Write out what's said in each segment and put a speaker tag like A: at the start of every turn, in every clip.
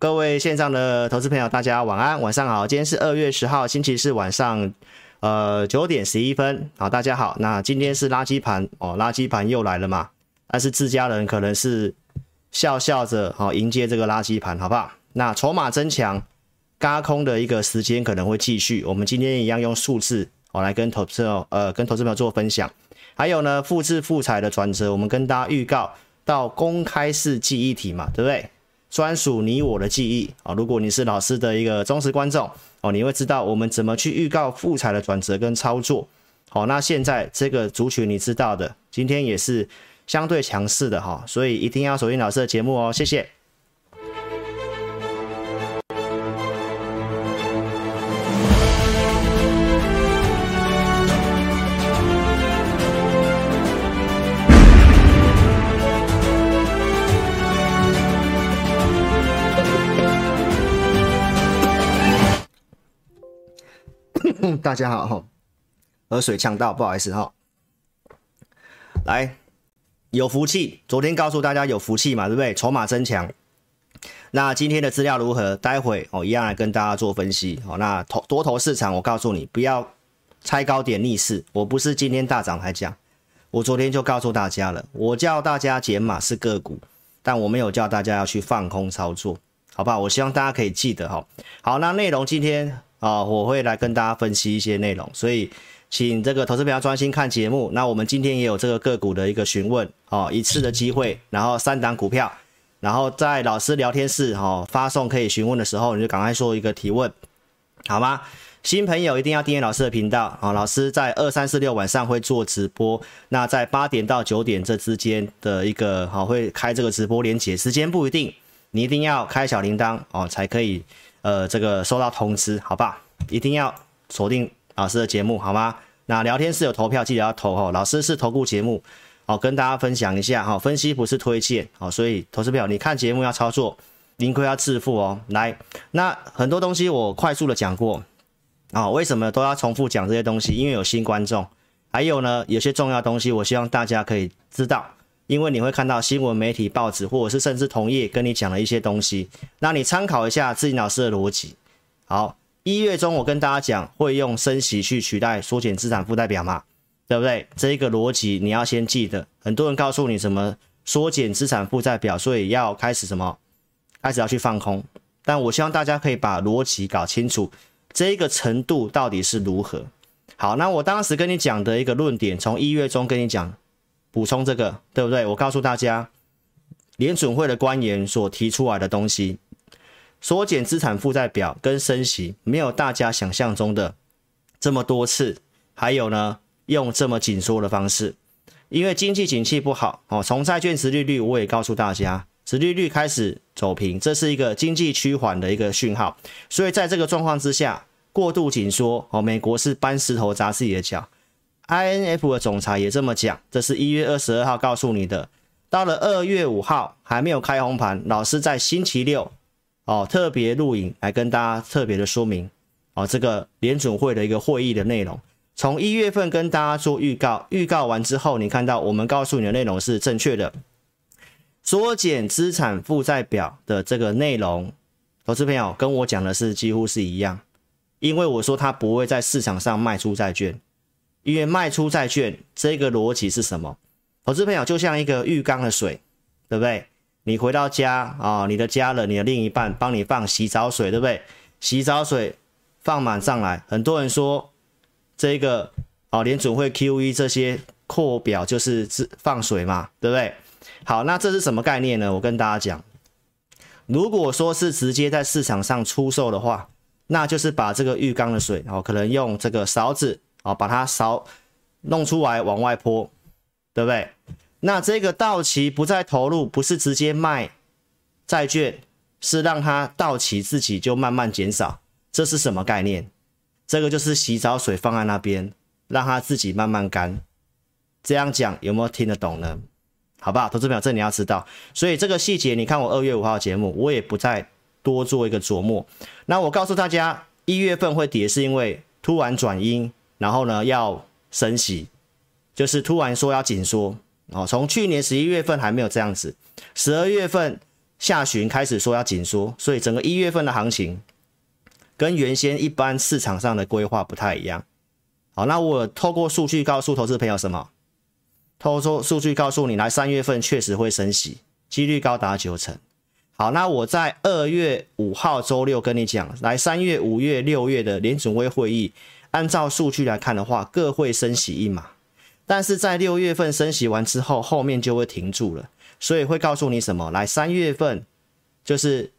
A: 各位线上的投资朋友，大家晚安，晚上好。今天是二月十号，星期四晚上，呃九点十一分。好，大家好。那今天是垃圾盘哦，垃圾盘又来了嘛？但是自家人可能是笑笑着好迎接这个垃圾盘，好不好？那筹码增强，轧空的一个时间可能会继续。我们今天一样用数字哦来跟投资朋友呃跟投资朋友做分享。还有呢，复制复彩的转折，我们跟大家预告到公开式记忆体嘛，对不对？专属你我的记忆啊！如果你是老师的一个忠实观众哦，你会知道我们怎么去预告复材的转折跟操作。好，那现在这个族群你知道的，今天也是相对强势的哈，所以一定要锁定老师的节目哦，谢谢。大家好哈，喝水呛到，不好意思哈。来，有福气，昨天告诉大家有福气嘛，对不对？筹码增强。那今天的资料如何？待会哦一样来跟大家做分析。好，那投多头市场，我告诉你不要猜高点逆势。我不是今天大涨才讲，我昨天就告诉大家了，我叫大家减码是个股，但我没有叫大家要去放空操作，好不好？我希望大家可以记得哈。好，那内容今天。啊，我会来跟大家分析一些内容，所以请这个投资朋友专心看节目。那我们今天也有这个个股的一个询问，哦，一次的机会，然后三档股票，然后在老师聊天室哈发送可以询问的时候，你就赶快说一个提问，好吗？新朋友一定要订阅老师的频道啊，老师在二三四六晚上会做直播，那在八点到九点这之间的一个好会开这个直播连接，时间不一定，你一定要开小铃铛哦才可以。呃，这个收到通知，好吧，一定要锁定老师的节目，好吗？那聊天室有投票，记得要投哦。老师是投顾节目，好，跟大家分享一下哈，分析不是推荐，好，所以投资票你看节目要操作，盈亏要自负哦。来，那很多东西我快速的讲过啊，为什么都要重复讲这些东西？因为有新观众，还有呢，有些重要东西，我希望大家可以知道。因为你会看到新闻媒体、报纸，或者是甚至同业跟你讲了一些东西，那你参考一下自己老师的逻辑。好，一月中我跟大家讲会用升息去取代缩减资产负债表嘛，对不对？这一个逻辑你要先记得。很多人告诉你什么缩减资产负债表，所以要开始什么，开始要去放空。但我希望大家可以把逻辑搞清楚，这一个程度到底是如何。好，那我当时跟你讲的一个论点，从一月中跟你讲。补充这个对不对？我告诉大家，联准会的官员所提出来的东西，缩减资产负债表跟升息没有大家想象中的这么多次，还有呢，用这么紧缩的方式，因为经济景气不好哦。从债券殖利率我也告诉大家，殖利率开始走平，这是一个经济趋缓的一个讯号。所以在这个状况之下，过度紧缩哦，美国是搬石头砸自己的脚。INF 的总裁也这么讲，这是一月二十二号告诉你的。到了二月五号还没有开红盘，老师在星期六哦特别录影来跟大家特别的说明哦这个联准会的一个会议的内容。从一月份跟大家做预告，预告完之后，你看到我们告诉你的内容是正确的，缩减资产负债表的这个内容，投资朋友跟我讲的是几乎是一样，因为我说他不会在市场上卖出债券。因为卖出债券这个逻辑是什么？投资朋友就像一个浴缸的水，对不对？你回到家啊，你的家人、你的另一半帮你放洗澡水，对不对？洗澡水放满上来，很多人说这个啊，联准会 QE 这些扩表就是放水嘛，对不对？好，那这是什么概念呢？我跟大家讲，如果说是直接在市场上出售的话，那就是把这个浴缸的水哦，可能用这个勺子。哦，把它扫弄出来往外泼，对不对？那这个到期不再投入，不是直接卖债券，是让它到期自己就慢慢减少，这是什么概念？这个就是洗澡水放在那边，让它自己慢慢干。这样讲有没有听得懂呢？好不好？投资表这你要知道，所以这个细节你看我二月五号节目，我也不再多做一个琢磨。那我告诉大家，一月份会跌是因为突然转阴。然后呢，要升息，就是突然说要紧缩哦。从去年十一月份还没有这样子，十二月份下旬开始说要紧缩，所以整个一月份的行情跟原先一般市场上的规划不太一样。好，那我透过数据告诉投资朋友什么？透过数据告诉你，来三月份确实会升息，几率高达九成。好，那我在二月五号周六跟你讲，来三月、五月、六月的联准会会议，按照数据来看的话，各会升息一码，但是在六月份升息完之后，后面就会停住了。所以会告诉你什么？来，三月份就是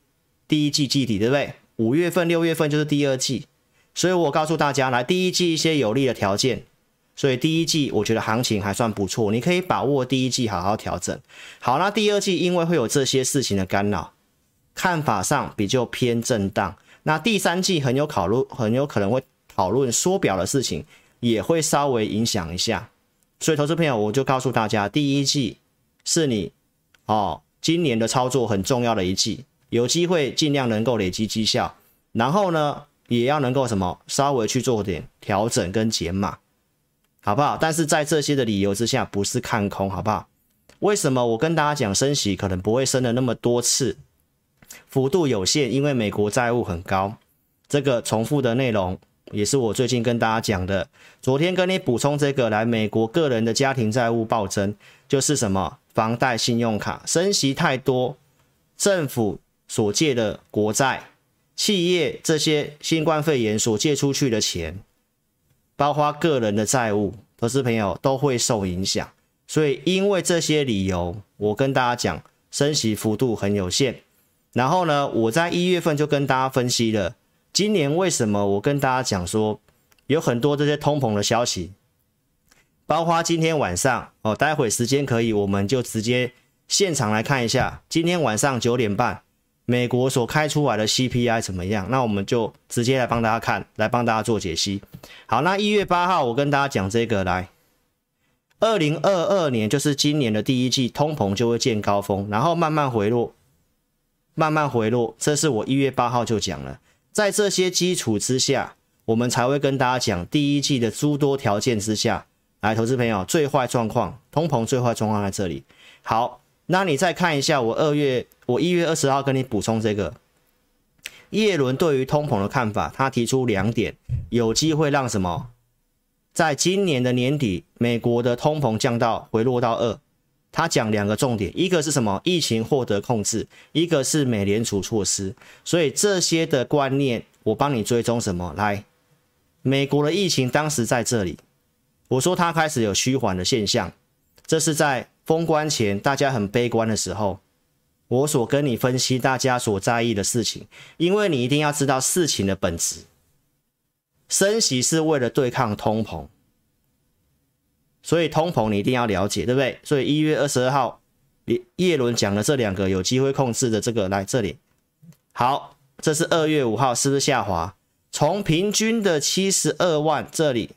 A: 第一季季底，对不对？五月份、六月份就是第二季。所以我告诉大家，来第一季一些有利的条件。所以第一季我觉得行情还算不错，你可以把握第一季好好调整。好，那第二季因为会有这些事情的干扰，看法上比较偏震荡。那第三季很有考虑，很有可能会讨论缩表的事情，也会稍微影响一下。所以投资朋友，我就告诉大家，第一季是你。哦，今年的操作很重要的一季，有机会尽量能够累积绩效，然后呢，也要能够什么稍微去做点调整跟减码，好不好？但是在这些的理由之下，不是看空，好不好？为什么我跟大家讲升息可能不会升的那么多次，幅度有限，因为美国债务很高，这个重复的内容也是我最近跟大家讲的，昨天跟你补充这个来，美国个人的家庭债务暴增，就是什么？房贷、信用卡升息太多，政府所借的国债、企业这些新冠肺炎所借出去的钱，包括个人的债务，投资朋友都会受影响。所以，因为这些理由，我跟大家讲，升息幅度很有限。然后呢，我在一月份就跟大家分析了，今年为什么我跟大家讲说，有很多这些通膨的消息。包括今天晚上哦，待会时间可以，我们就直接现场来看一下，今天晚上九点半，美国所开出来的 CPI 怎么样？那我们就直接来帮大家看，来帮大家做解析。好，那一月八号我跟大家讲这个，来，二零二二年就是今年的第一季，通膨就会见高峰，然后慢慢回落，慢慢回落，这是我一月八号就讲了，在这些基础之下，我们才会跟大家讲第一季的诸多条件之下。来，投资朋友，最坏状况，通膨最坏状况在这里。好，那你再看一下，我二月，我一月二十号跟你补充这个，叶伦对于通膨的看法，他提出两点，有机会让什么，在今年的年底，美国的通膨降到回落到二。他讲两个重点，一个是什么？疫情获得控制，一个是美联储措施。所以这些的观念，我帮你追踪什么？来，美国的疫情当时在这里。我说它开始有趋缓的现象，这是在封关前大家很悲观的时候，我所跟你分析大家所在意的事情，因为你一定要知道事情的本质。升息是为了对抗通膨，所以通膨你一定要了解，对不对？所以一月二十二号，叶伦讲了这两个有机会控制的这个，来这里，好，这是二月五号，是不是下滑？从平均的七十二万这里。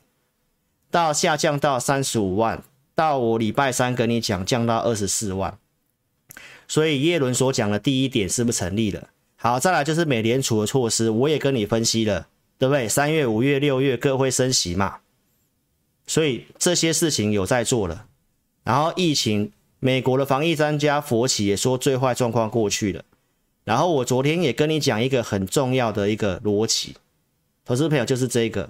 A: 到下降到三十五万，到我礼拜三跟你讲降到二十四万，所以叶伦所讲的第一点是不是成立了？好，再来就是美联储的措施，我也跟你分析了，对不对？三月、五月、六月各会升息嘛，所以这些事情有在做了。然后疫情，美国的防疫专家佛奇也说最坏状况过去了。然后我昨天也跟你讲一个很重要的一个逻辑，投资朋友就是这个。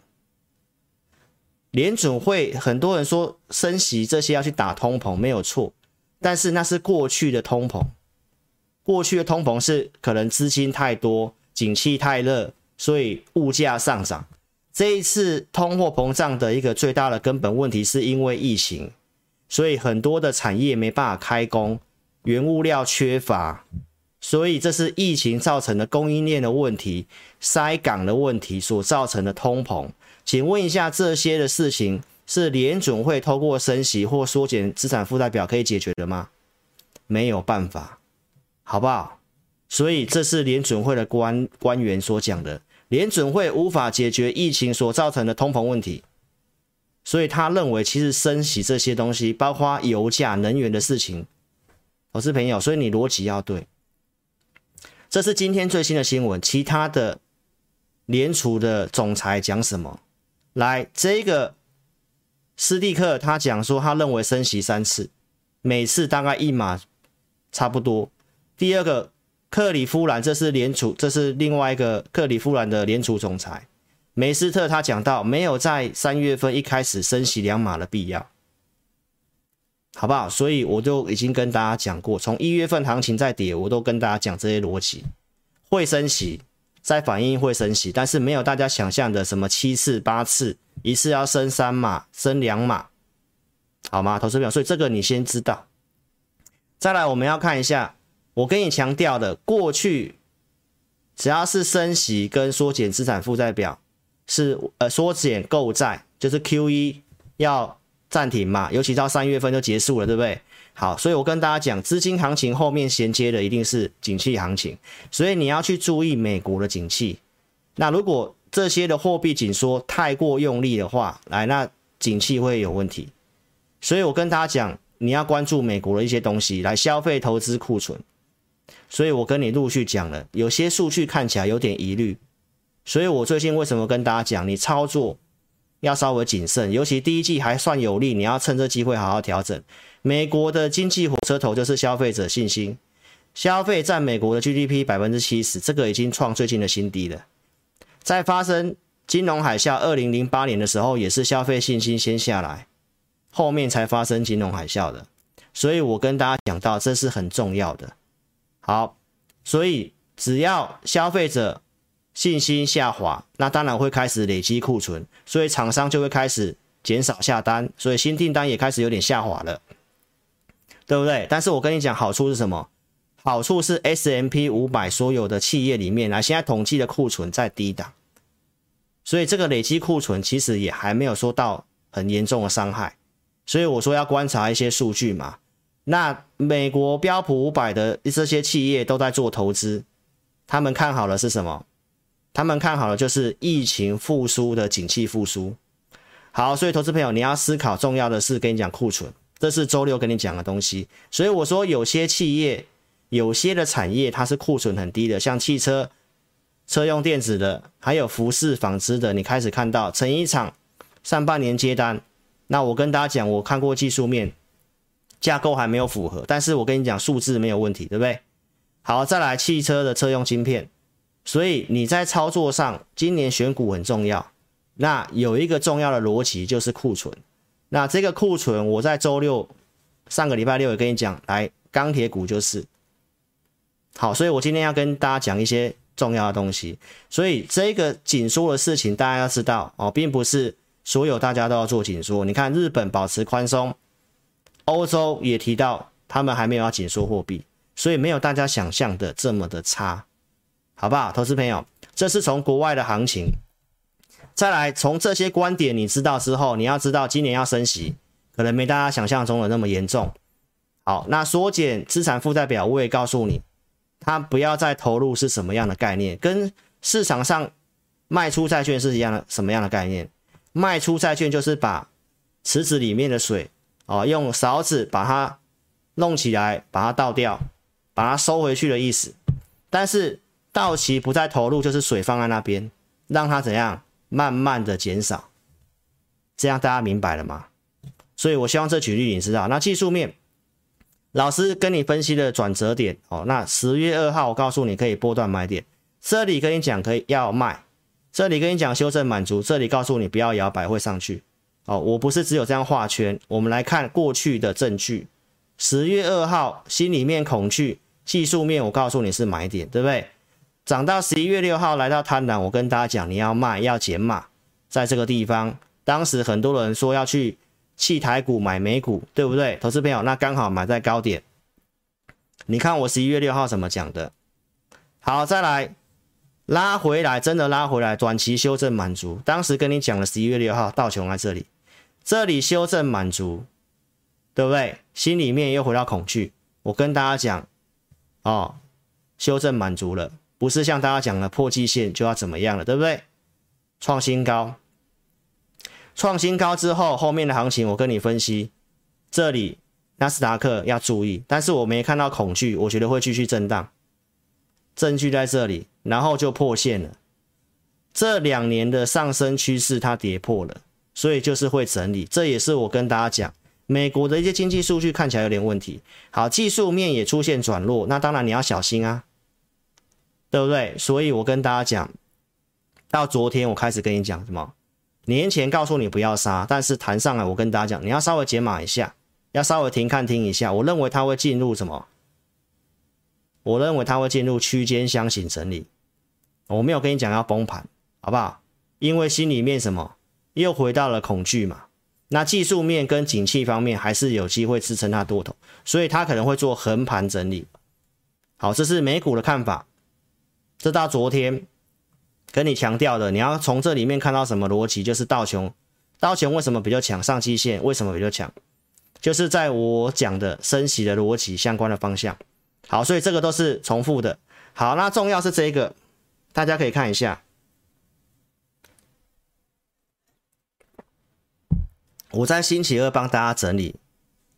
A: 联准会很多人说升息这些要去打通膨没有错，但是那是过去的通膨，过去的通膨是可能资金太多，景气太热，所以物价上涨。这一次通货膨胀的一个最大的根本问题是因为疫情，所以很多的产业没办法开工，原物料缺乏，所以这是疫情造成的供应链的问题，塞港的问题所造成的通膨。请问一下，这些的事情是联准会透过升息或缩减资产负债表可以解决的吗？没有办法，好不好？所以这是联准会的官官员所讲的，联准会无法解决疫情所造成的通膨问题，所以他认为其实升息这些东西，包括油价、能源的事情，我是朋友，所以你逻辑要对。这是今天最新的新闻，其他的联储的总裁讲什么？来，这个斯蒂克他讲说，他认为升息三次，每次大概一码差不多。第二个克里夫兰，这是联储，这是另外一个克里夫兰的联储总裁梅斯特，他讲到没有在三月份一开始升息两码的必要，好不好？所以我就已经跟大家讲过，从一月份行情在跌，我都跟大家讲这些逻辑，会升息，在反映会升息，但是没有大家想象的什么七次八次，一次要升三码，升两码，好吗？投资表，所以这个你先知道。再来，我们要看一下。我跟你强调的，过去只要是升息跟缩减资产负债表，是呃缩减购债，就是 QE 要暂停嘛，尤其到三月份就结束了，对不对？好，所以我跟大家讲，资金行情后面衔接的一定是景气行情，所以你要去注意美国的景气。那如果这些的货币紧缩太过用力的话，来，那景气会有问题。所以我跟大家讲，你要关注美国的一些东西，来消费、投资、库存。所以我跟你陆续讲了，有些数据看起来有点疑虑，所以我最近为什么跟大家讲，你操作要稍微谨慎，尤其第一季还算有利，你要趁这机会好好调整。美国的经济火车头就是消费者信心，消费占美国的 GDP 百分之七十，这个已经创最近的新低了。在发生金融海啸二零零八年的时候，也是消费信心先下来，后面才发生金融海啸的。所以我跟大家讲到，这是很重要的。好，所以只要消费者信心下滑，那当然会开始累积库存，所以厂商就会开始减少下单，所以新订单也开始有点下滑了，对不对？但是我跟你讲，好处是什么？好处是 S M P 500所有的企业里面，来现在统计的库存在低档，所以这个累积库存其实也还没有说到很严重的伤害，所以我说要观察一些数据嘛。那美国标普五百的这些企业都在做投资，他们看好的是什么？他们看好的就是疫情复苏的景气复苏。好，所以投资朋友你要思考重要的是跟你讲库存，这是周六跟你讲的东西。所以我说有些企业、有些的产业它是库存很低的，像汽车、车用电子的，还有服饰、纺织的，你开始看到成衣厂上半年接单。那我跟大家讲，我看过技术面。架构还没有符合，但是我跟你讲，数字没有问题，对不对？好，再来汽车的车用晶片，所以你在操作上，今年选股很重要。那有一个重要的逻辑就是库存，那这个库存我在周六上个礼拜六也跟你讲，来钢铁股就是好，所以我今天要跟大家讲一些重要的东西。所以这个紧缩的事情，大家要知道哦，并不是所有大家都要做紧缩。你看日本保持宽松。欧洲也提到，他们还没有要紧缩货币，所以没有大家想象的这么的差，好不好？投资朋友，这是从国外的行情，再来从这些观点你知道之后，你要知道今年要升息，可能没大家想象中的那么严重。好，那缩减资产负债表，我也告诉你，他不要再投入是什么样的概念？跟市场上卖出债券是一样的，什么样的概念？卖出债券就是把池子里面的水。哦，用勺子把它弄起来，把它倒掉，把它收回去的意思。但是到期不再投入，就是水放在那边，让它怎样慢慢的减少。这样大家明白了吗？所以我希望这举例你知道。那技术面，老师跟你分析的转折点哦。那十月二号我告诉你可以波段买点，这里跟你讲可以要卖，这里跟你讲修正满足，这里告诉你不要摇摆会上去。哦，我不是只有这样画圈，我们来看过去的证据。十月二号心里面恐惧，技术面我告诉你是买点，对不对？涨到十一月六号来到贪婪，我跟大家讲你要卖要减码，在这个地方，当时很多人说要去弃台股买美股，对不对？投资朋友，那刚好买在高点。你看我十一月六号怎么讲的？好，再来。拉回来，真的拉回来，短期修正满足。当时跟你讲了，十一月六号道琼在这里，这里修正满足，对不对？心里面又回到恐惧。我跟大家讲，哦，修正满足了，不是像大家讲的破季线就要怎么样了，对不对？创新高，创新高之后，后面的行情我跟你分析，这里纳斯达克要注意，但是我没看到恐惧，我觉得会继续震荡。证据在这里，然后就破线了。这两年的上升趋势它跌破了，所以就是会整理。这也是我跟大家讲，美国的一些经济数据看起来有点问题。好，技术面也出现转弱，那当然你要小心啊。对不对？所以我跟大家讲，到昨天我开始跟你讲什么？年前告诉你不要杀，但是弹上来，我跟大家讲，你要稍微解码一下，要稍微停看听一下。我认为它会进入什么？我认为它会进入区间箱型整理。我没有跟你讲要崩盘，好不好？因为心里面什么又回到了恐惧嘛。那技术面跟景气方面还是有机会支撑它多头，所以它可能会做横盘整理。好，这是美股的看法。这到昨天跟你强调的，你要从这里面看到什么逻辑？就是道琼，道琼为什么比较强？上季线为什么比较强？就是在我讲的升息的逻辑相关的方向。好，所以这个都是重复的。好，那重要是这个，大家可以看一下。我在星期二帮大家整理。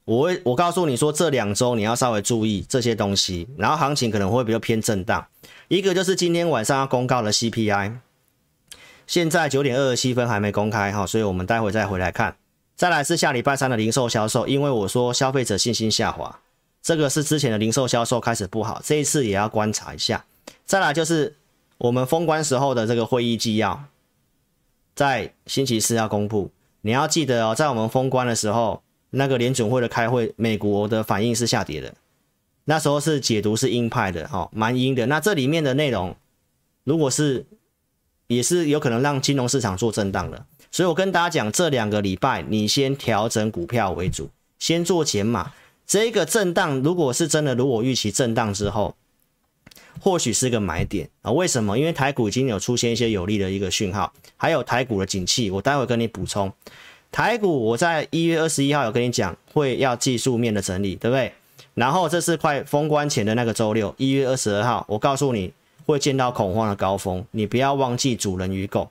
A: 我会，我告诉你说，这两周你要稍微注意这些东西，然后行情可能会比较偏震荡。一个就是今天晚上要公告的 CPI，现在九点二十七分还没公开哈，所以我们待会再回来看。再来是下礼拜三的零售销售，因为我说消费者信心下滑，这个是之前的零售销售开始不好，这一次也要观察一下。再来就是我们封关时候的这个会议纪要，在星期四要公布，你要记得哦，在我们封关的时候。那个联准会的开会，美国的反应是下跌的，那时候是解读是鹰派的，哈，蛮鹰的。那这里面的内容，如果是也是有可能让金融市场做震荡的，所以我跟大家讲，这两个礼拜你先调整股票为主，先做减码。这个震荡如果是真的，如果预期震荡之后，或许是个买点啊？为什么？因为台股已经有出现一些有利的一个讯号，还有台股的景气，我待会跟你补充。台股，我在一月二十一号有跟你讲，会要技术面的整理，对不对？然后这是快封关前的那个周六，一月二十二号，我告诉你会见到恐慌的高峰，你不要忘记主人与狗。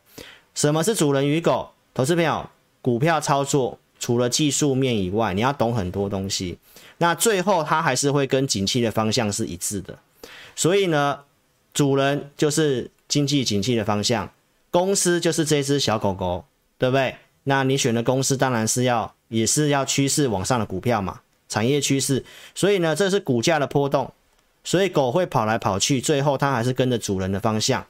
A: 什么是主人与狗？投资朋友，股票操作除了技术面以外，你要懂很多东西。那最后它还是会跟景气的方向是一致的。所以呢，主人就是经济景气的方向，公司就是这只小狗狗，对不对？那你选的公司当然是要，也是要趋势往上的股票嘛，产业趋势。所以呢，这是股价的波动，所以狗会跑来跑去，最后它还是跟着主人的方向。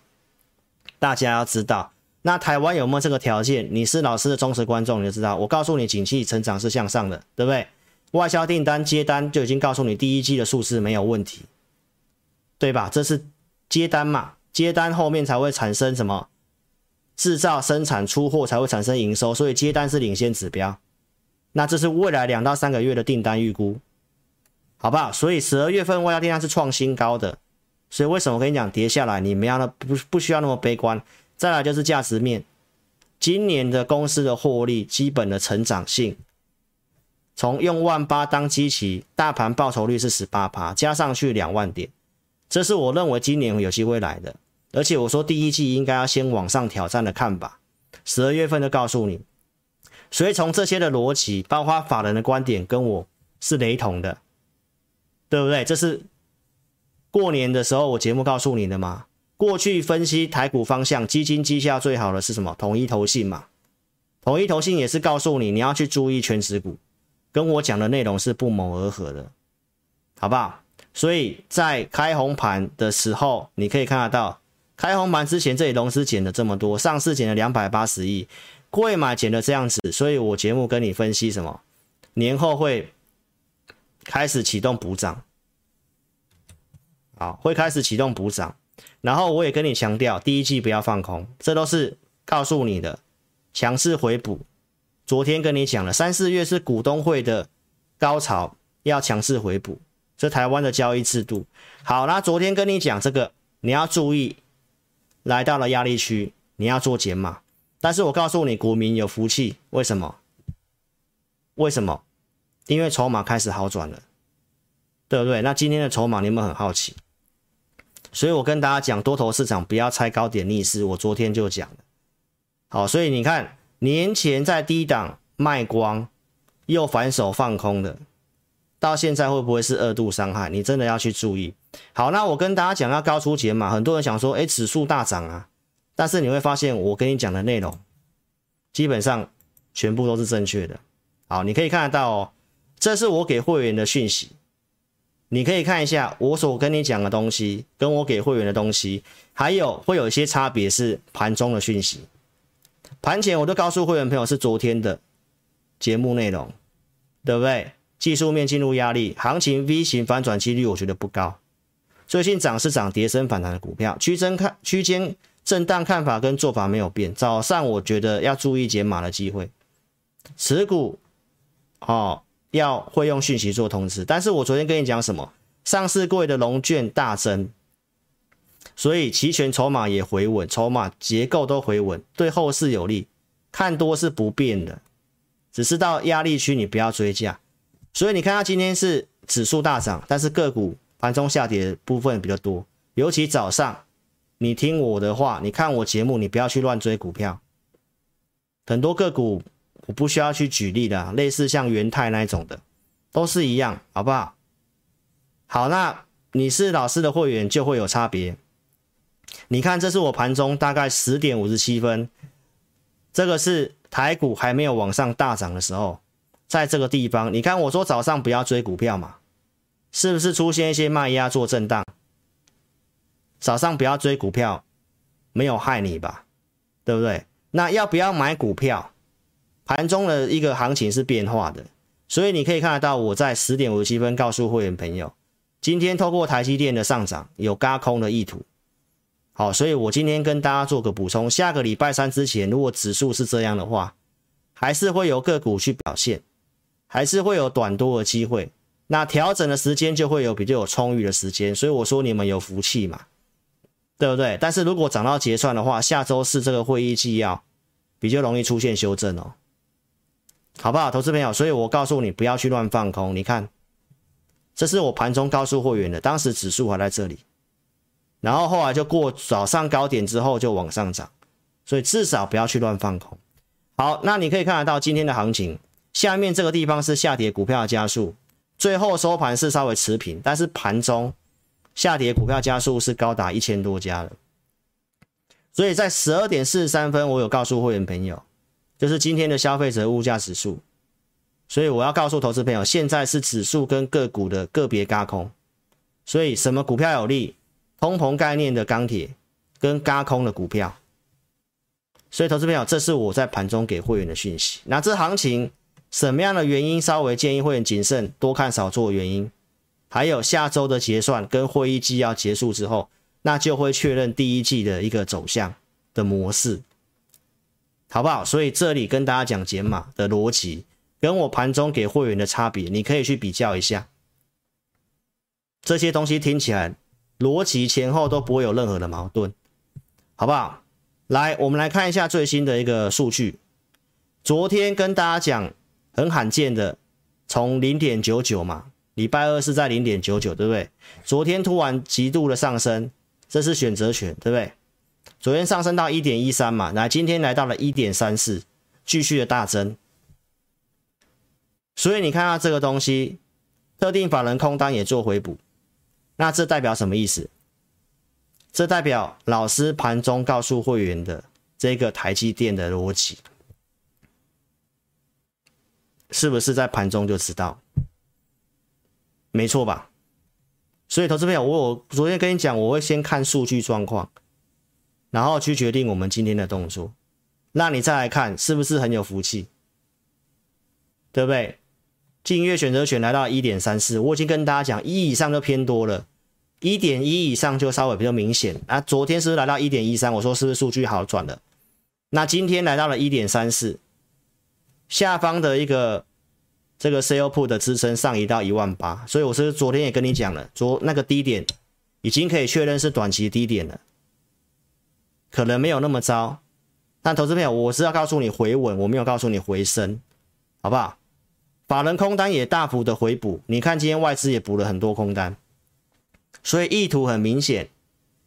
A: 大家要知道，那台湾有没有这个条件？你是老师的忠实观众，你就知道。我告诉你，景气成长是向上的，对不对？外销订单接单就已经告诉你，第一季的数字没有问题，对吧？这是接单嘛，接单后面才会产生什么？制造、生产、出货才会产生营收，所以接单是领先指标。那这是未来两到三个月的订单预估，好不好？所以十二月份外销订单是创新高的。所以为什么我跟你讲跌下来，你们要不不需要那么悲观？再来就是价值面，今年的公司的获利基本的成长性，从用万八当基期，大盘报酬率是十八趴，加上去两万点，这是我认为今年有机会来的。而且我说第一季应该要先往上挑战的看法，十二月份就告诉你，所以从这些的逻辑，包括法人的观点跟我是雷同的，对不对？这是过年的时候我节目告诉你的嘛。过去分析台股方向，基金绩效最好的是什么？统一投信嘛。统一投信也是告诉你，你要去注意权值股，跟我讲的内容是不谋而合的，好不好？所以在开红盘的时候，你可以看得到。开红盘之前，这里融资减了这么多，上市减了两百八十亿，柜买减了这样子，所以我节目跟你分析什么？年后会开始启动补涨，好，会开始启动补涨，然后我也跟你强调，第一季不要放空，这都是告诉你的，强势回补。昨天跟你讲了，三四月是股东会的高潮，要强势回补，这台湾的交易制度。好，那昨天跟你讲这个，你要注意。来到了压力区，你要做减码。但是我告诉你，股民有福气，为什么？为什么？因为筹码开始好转了，对不对？那今天的筹码你们很好奇，所以我跟大家讲，多头市场不要猜高点逆势。我昨天就讲了，好，所以你看，年前在低档卖光，又反手放空的，到现在会不会是二度伤害？你真的要去注意。好，那我跟大家讲要高出解码，很多人想说，哎，指数大涨啊，但是你会发现我跟你讲的内容，基本上全部都是正确的。好，你可以看得到哦，这是我给会员的讯息，你可以看一下我所跟你讲的东西，跟我给会员的东西，还有会有一些差别是盘中的讯息。盘前我都告诉会员朋友是昨天的节目内容，对不对？技术面进入压力，行情 V 型反转几率我觉得不高。最近涨是涨跌升反弹的股票，区间看区间震荡看法跟做法没有变。早上我觉得要注意减码的机会，持股哦要会用讯息做通知。但是我昨天跟你讲什么？上市柜的融券大增，所以期权筹码也回稳，筹码结构都回稳，对后市有利。看多是不变的，只是到压力区你不要追价。所以你看它今天是指数大涨，但是个股。盘中下跌的部分比较多，尤其早上，你听我的话，你看我节目，你不要去乱追股票。很多个股我不需要去举例的，类似像元泰那一种的，都是一样，好不好？好，那你是老师的会员就会有差别。你看，这是我盘中大概十点五十七分，这个是台股还没有往上大涨的时候，在这个地方，你看我说早上不要追股票嘛。是不是出现一些卖压做震荡？早上不要追股票，没有害你吧？对不对？那要不要买股票？盘中的一个行情是变化的，所以你可以看得到，我在十点五十七分告诉会员朋友，今天透过台积电的上涨有轧空的意图。好，所以我今天跟大家做个补充，下个礼拜三之前，如果指数是这样的话，还是会有个股去表现，还是会有短多的机会。那调整的时间就会有比较有充裕的时间，所以我说你们有福气嘛，对不对？但是如果涨到结算的话，下周四这个会议纪要比较容易出现修正哦，好不好，投资朋友？所以我告诉你不要去乱放空。你看，这是我盘中告诉会员的，当时指数还在这里，然后后来就过早上高点之后就往上涨，所以至少不要去乱放空。好，那你可以看得到今天的行情，下面这个地方是下跌股票的家数。最后收盘是稍微持平，但是盘中下跌股票加速是高达一千多家的。所以在十二点四十三分，我有告诉会员朋友，就是今天的消费者物价指数。所以我要告诉投资朋友，现在是指数跟个股的个别轧空。所以什么股票有利？通膨概念的钢铁跟轧空的股票。所以投资朋友，这是我在盘中给会员的讯息。那这行情。什么样的原因稍微建议会员谨慎多看少做原因，还有下周的结算跟会议纪要结束之后，那就会确认第一季的一个走向的模式，好不好？所以这里跟大家讲减码的逻辑，跟我盘中给会员的差别，你可以去比较一下。这些东西听起来逻辑前后都不会有任何的矛盾，好不好？来，我们来看一下最新的一个数据，昨天跟大家讲。很罕见的，从零点九九嘛，礼拜二是在零点九九，对不对？昨天突然极度的上升，这是选择权，对不对？昨天上升到一点一三嘛，那今天来到了一点三四，继续的大增。所以你看到这个东西，特定法人空单也做回补，那这代表什么意思？这代表老师盘中告诉会员的这个台积电的逻辑。是不是在盘中就知道？没错吧？所以投资朋友，我我昨天跟你讲，我会先看数据状况，然后去决定我们今天的动作。那你再来看，是不是很有福气？对不对？近月选择权来到一点三四，我已经跟大家讲，一以上就偏多了，一点一以上就稍微比较明显。啊昨天是不是来到一点一三？我说是不是数据好转了？那今天来到了一点三四。下方的一个这个 sell put 的支撑上移到一万八，所以我是昨天也跟你讲了，昨那个低点已经可以确认是短期低点了，可能没有那么糟。但投资朋友，我是要告诉你回稳，我没有告诉你回升，好不好？法人空单也大幅的回补，你看今天外资也补了很多空单，所以意图很明显，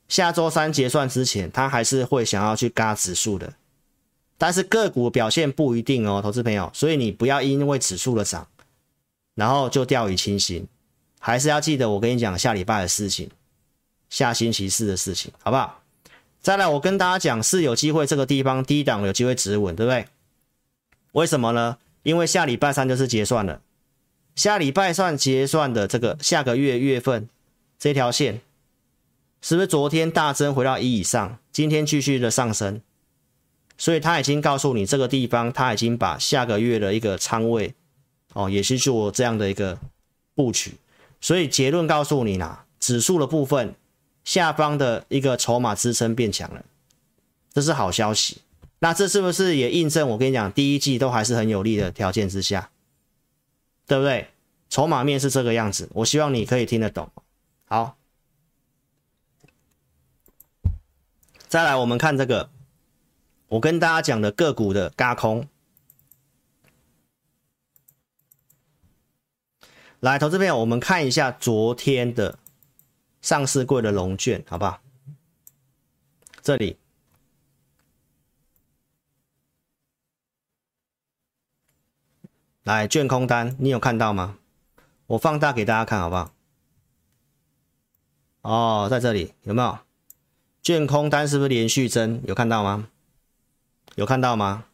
A: 下周三结算之前，他还是会想要去嘎指数的。但是个股表现不一定哦，投资朋友，所以你不要因为指数的涨，然后就掉以轻心，还是要记得我跟你讲下礼拜的事情，下星期四的事情，好不好？再来，我跟大家讲是有机会这个地方低档有机会止稳，对不对？为什么呢？因为下礼拜三就是结算了，下礼拜算结算的这个下个月月份这条线，是不是昨天大增回到一以上，今天继续的上升？所以他已经告诉你这个地方，他已经把下个月的一个仓位哦，也是做这样的一个布局。所以结论告诉你啦，指数的部分下方的一个筹码支撑变强了，这是好消息。那这是不是也印证我跟你讲，第一季都还是很有利的条件之下，对不对？筹码面是这个样子，我希望你可以听得懂。好，再来我们看这个。我跟大家讲的个股的轧空，来，投资朋友，我们看一下昨天的上市柜的融券，好不好？这里，来，券空单，你有看到吗？我放大给大家看，好不好？哦，在这里有没有？券空单是不是连续增？有看到吗？有看到吗？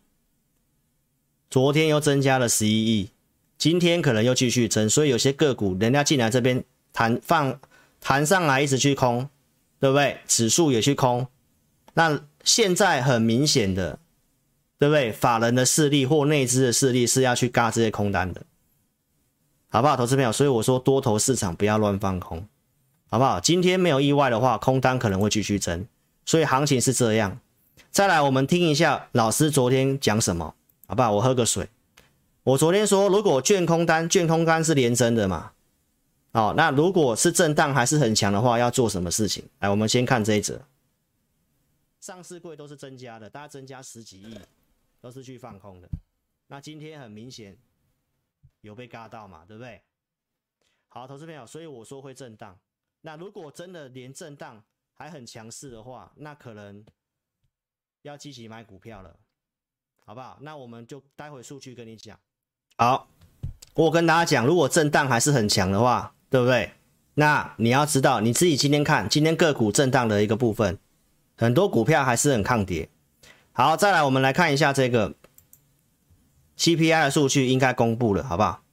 A: 昨天又增加了十一亿，今天可能又继续增，所以有些个股人家进来这边弹放弹上来，一直去空，对不对？指数也去空，那现在很明显的，对不对？法人的势力或内资的势力是要去嘎这些空单的，好不好？投资朋友，所以我说多头市场不要乱放空，好不好？今天没有意外的话，空单可能会继续增，所以行情是这样。再来，我们听一下老师昨天讲什么，好不好？我喝个水。我昨天说，如果券空单，券空单是连增的嘛？哦，那如果是震荡还是很强的话，要做什么事情？来，我们先看这一则。上市柜都是增加的，大家增加十几亿，都是去放空的。那今天很明显有被嘎到嘛，对不对？好，投资朋友，所以我说会震荡。那如果真的连震荡还很强势的话，那可能。要积极买股票了，好不好？那我们就待会数据跟你讲。好，我跟大家讲，如果震荡还是很强的话，对不对？那你要知道，你自己今天看，今天个股震荡的一个部分，很多股票还是很抗跌。好，再来我们来看一下这个 CPI 的数据，应该公布了，好不好？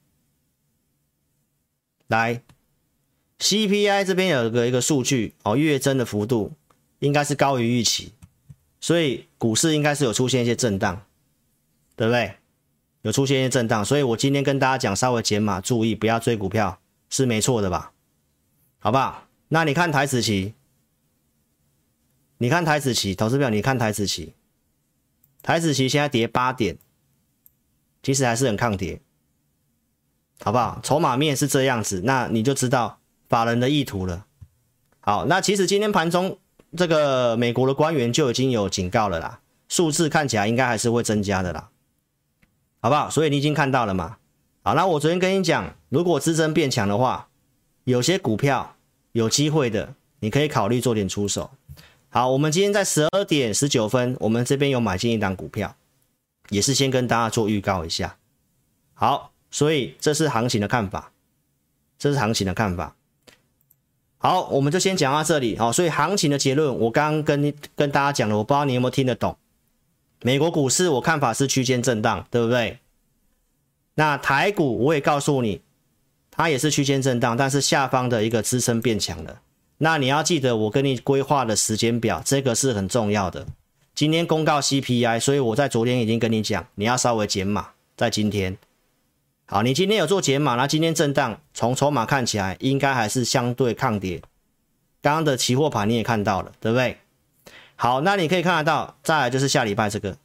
A: 来，CPI 这边有个一个数据哦，月增的幅度应该是高于预期。所以股市应该是有出现一些震荡，对不对？有出现一些震荡，所以我今天跟大家讲，稍微减码，注意不要追股票，是没错的吧？好不好？那你看台指期，你看台指期，投资表，你看台指期，台指期现在跌八点，其实还是很抗跌，好不好？筹码面是这样子，那你就知道法人的意图了。好，那其实今天盘中。这个美国的官员就已经有警告了啦，数字看起来应该还是会增加的啦，好不好？所以你已经看到了嘛？好，那我昨天跟你讲，如果支撑变强的话，有些股票有机会的，你可以考虑做点出手。好，我们今天在十二点十九分，我们这边有买进一档股票，也是先跟大家做预告一下。好，所以这是行情的看法，这是行情的看法。好，我们就先讲到这里。好，所以行情的结论，我刚刚跟跟大家讲了，我不知道你有没有听得懂。美国股市我看法是区间震荡，对不对？那台股我也告诉你，它也是区间震荡，但是下方的一个支撑变强了。那你要记得我跟你规划的时间表，这个是很重要的。今天公告 CPI，所以我在昨天已经跟你讲，你要稍微减码，在今天。好，你今天有做减码，那今天震荡，从筹码看起来应该还是相对抗跌。刚刚的期货盘你也看到了，对不对？好，那你可以看得到，再来就是下礼拜这个，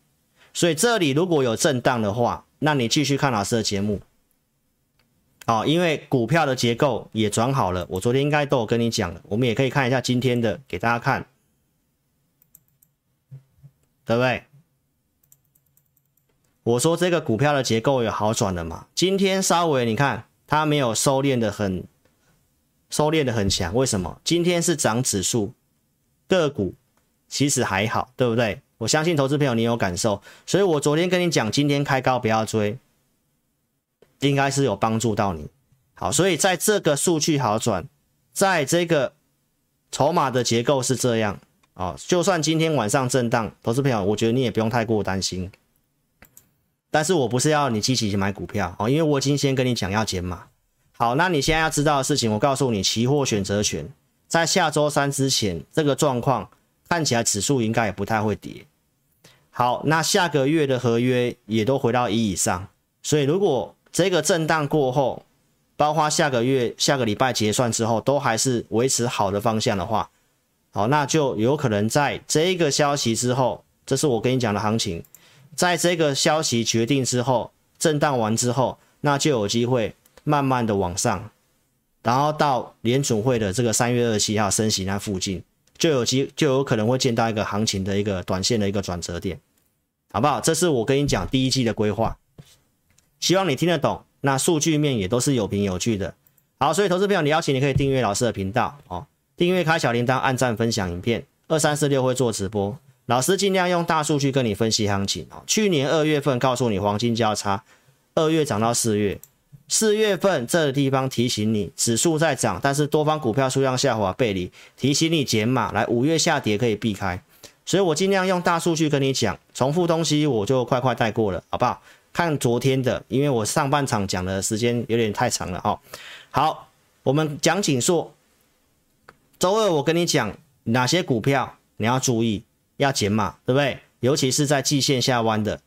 A: 所以这里如果有震荡的话，那你继续看老师的节目。好，因为股票的结构也转好了，我昨天应该都有跟你讲了，我们也可以看一下今天的，给大家看，对不对？我说这个股票的结构有好转了嘛？今天稍微你看它没有收敛的很，收敛的很强。为什么？今天是涨指数，个股其实还好，对不对？我相信投资朋友你有感受，所以我昨天跟你讲，今天开高不要追，应该是有帮助到你。好，所以在这个数据好转，在这个筹码的结构是这样啊，就算今天晚上震荡，投资朋友，我觉得你也不用太过担心。但是我不是要你积极去买股票哦，因为我已经先跟你讲要减码，好，那你现在要知道的事情，我告诉你，期货选择权在下周三之前，这个状况看起来指数应该也不太会跌。好，那下个月的合约也都回到一以上，所以如果这个震荡过后，包括下个月下个礼拜结算之后，都还是维持好的方向的话，好，那就有可能在这个消息之后，这是我跟你讲的行情，在这个消息决定之后，震荡完之后，那就有机会。慢慢的往上，然后到联准会的这个三月二十七号升息那附近，就有机就有可能会见到一个行情的一个短线的一个转折点，好不好？这是我跟你讲第一季的规划，希望你听得懂。那数据面也都是有凭有据的。好，所以投资朋友，你邀请你可以订阅老师的频道哦，订阅开小铃铛，按赞分享影片，二三四六会做直播，老师尽量用大数据跟你分析行情哦。去年二月份告诉你黄金交叉，二月涨到四月。四月份这个地方提醒你，指数在涨，但是多方股票数量下滑背离，提醒你减码。来，五月下跌可以避开，所以我尽量用大数据跟你讲，重复东西我就快快带过了，好不好？看昨天的，因为我上半场讲的时间有点太长了哈。好，我们讲紧说，周二我跟你讲哪些股票你要注意，要减码，对不对？尤其是在季线下弯的。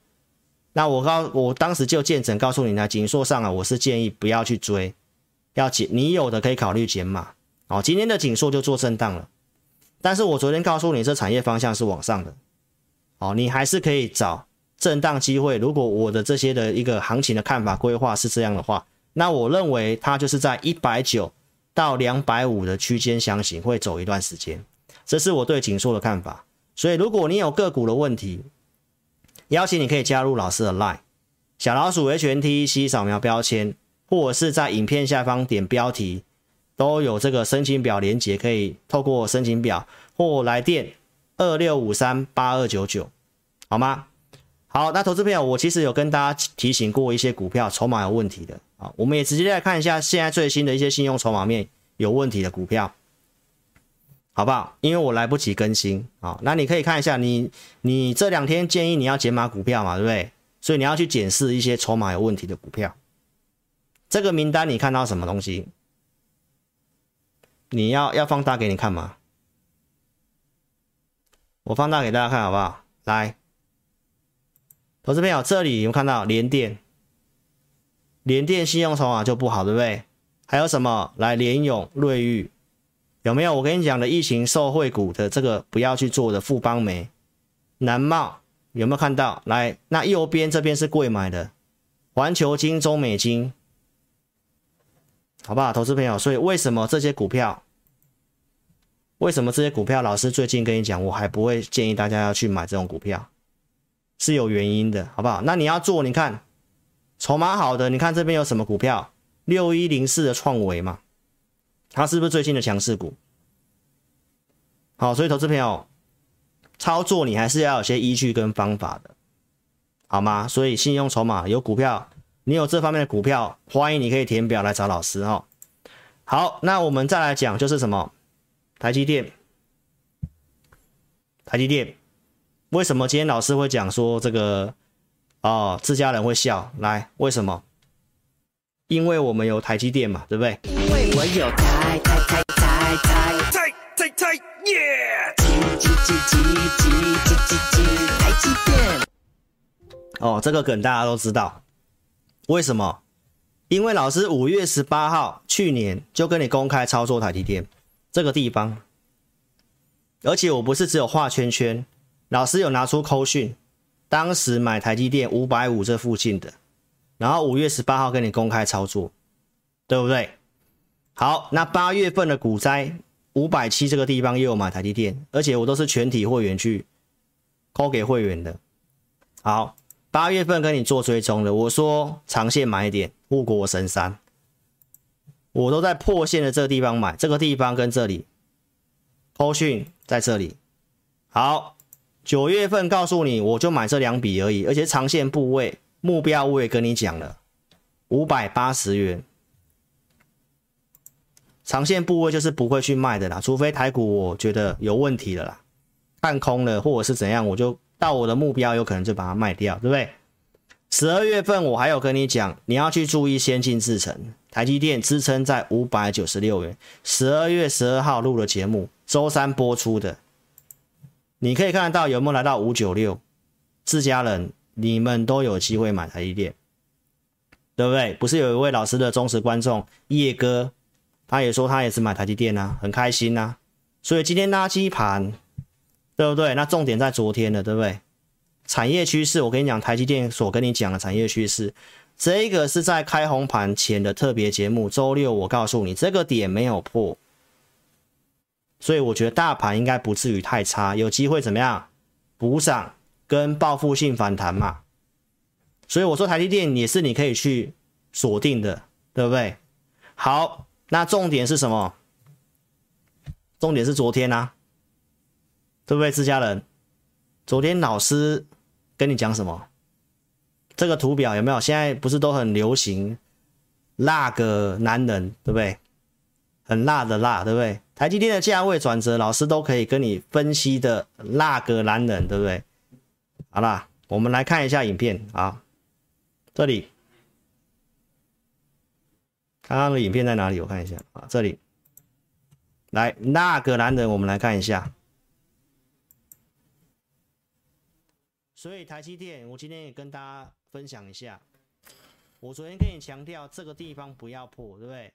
A: 那我告，我当时就见证告诉你呢，紧缩上啊，我是建议不要去追，要减，你有的可以考虑减码。哦，今天的紧缩就做震荡了，但是我昨天告诉你，这产业方向是往上的，哦，你还是可以找震荡机会。如果我的这些的一个行情的看法规划是这样的话，那我认为它就是在一百九到两百五的区间箱型会走一段时间，这是我对紧缩的看法。所以如果你有个股的问题，邀请你可以加入老师的 Line 小老鼠 HNTC 扫描标签，或者是在影片下方点标题，都有这个申请表连接，可以透过申请表或来电二六五三八二九九，好吗？好，那投资朋友，我其实有跟大家提醒过一些股票筹码有问题的啊，我们也直接来看一下现在最新的一些信用筹码面有问题的股票。好不好？因为我来不及更新啊，那你可以看一下你，你这两天建议你要减码股票嘛，对不对？所以你要去检视一些筹码有问题的股票。这个名单你看到什么东西？你要要放大给你看吗？我放大给大家看好不好？来，投资朋友，这里有没有看到联电？联电信用筹码就不好，对不对？还有什么？来，联咏、瑞昱。有没有我跟你讲的疫情受惠股的这个不要去做的富邦媒、南茂有没有看到？来，那右边这边是贵买的，环球金、中美金，好不好？投资朋友，所以为什么这些股票？为什么这些股票？老师最近跟你讲，我还不会建议大家要去买这种股票，是有原因的，好不好？那你要做，你看筹码好的，你看这边有什么股票？六一零四的创维嘛。它是不是最近的强势股？好，所以投资朋友操作你还是要有些依据跟方法的，好吗？所以信用筹码有股票，你有这方面的股票，欢迎你可以填表来找老师哈。好，那我们再来讲就是什么？台积电，台积电为什么今天老师会讲说这个？哦，自家人会笑，来，为什么？因为我们有台积电嘛，对不对？因为我有台台台台台台台台耶！台积电。哦，这个梗大家都知道。为什么？因为老师五月十八号去年就跟你公开操作台积电这个地方，而且我不是只有画圈圈，老师有拿出扣讯，当时买台积电五百五这附近的。然后五月十八号跟你公开操作，对不对？好，那八月份的股灾五百七这个地方也有买台积电，而且我都是全体会员去扣给会员的。好，八月份跟你做追踪的，我说长线买一点护国神山，我都在破线的这个地方买，这个地方跟这里扣讯在这里。好，九月份告诉你，我就买这两笔而已，而且长线部位。目标我也跟你讲了，五百八十元，长线部位就是不会去卖的啦，除非台股我觉得有问题了啦，看空了或者是怎样，我就到我的目标有可能就把它卖掉，对不对？十二月份我还有跟你讲，你要去注意先进制程，台积电支撑在五百九十六元。十二月十二号录的节目，周三播出的，你可以看得到有没有来到五九六？自家人，你们都有机会买台积电，对不对？不是有一位老师的忠实观众叶哥，他也说他也是买台积电啊，很开心啊。所以今天垃圾盘，对不对？那重点在昨天的，对不对？产业趋势，我跟你讲，台积电所跟你讲的产业趋势，这个是在开红盘前的特别节目。周六我告诉你，这个点没有破，所以我觉得大盘应该不至于太差，有机会怎么样补涨跟报复性反弹嘛。所以我说台积电也是你可以去锁定的，对不对？好，那重点是什么？重点是昨天啊，对不对，自家人？昨天老师。跟你讲什么？这个图表有没有？现在不是都很流行辣个男人，对不对？很辣的辣，对不对？台积电的价位转折，老师都可以跟你分析的辣个男人，对不对？好啦，我们来看一下影片啊，这里，刚刚的影片在哪里？我看一下啊，这里，来那个男人，我们来看一下。所以台积电，我今天也跟大家分享一下。我昨天跟你强调，这个地方不要破，对不对？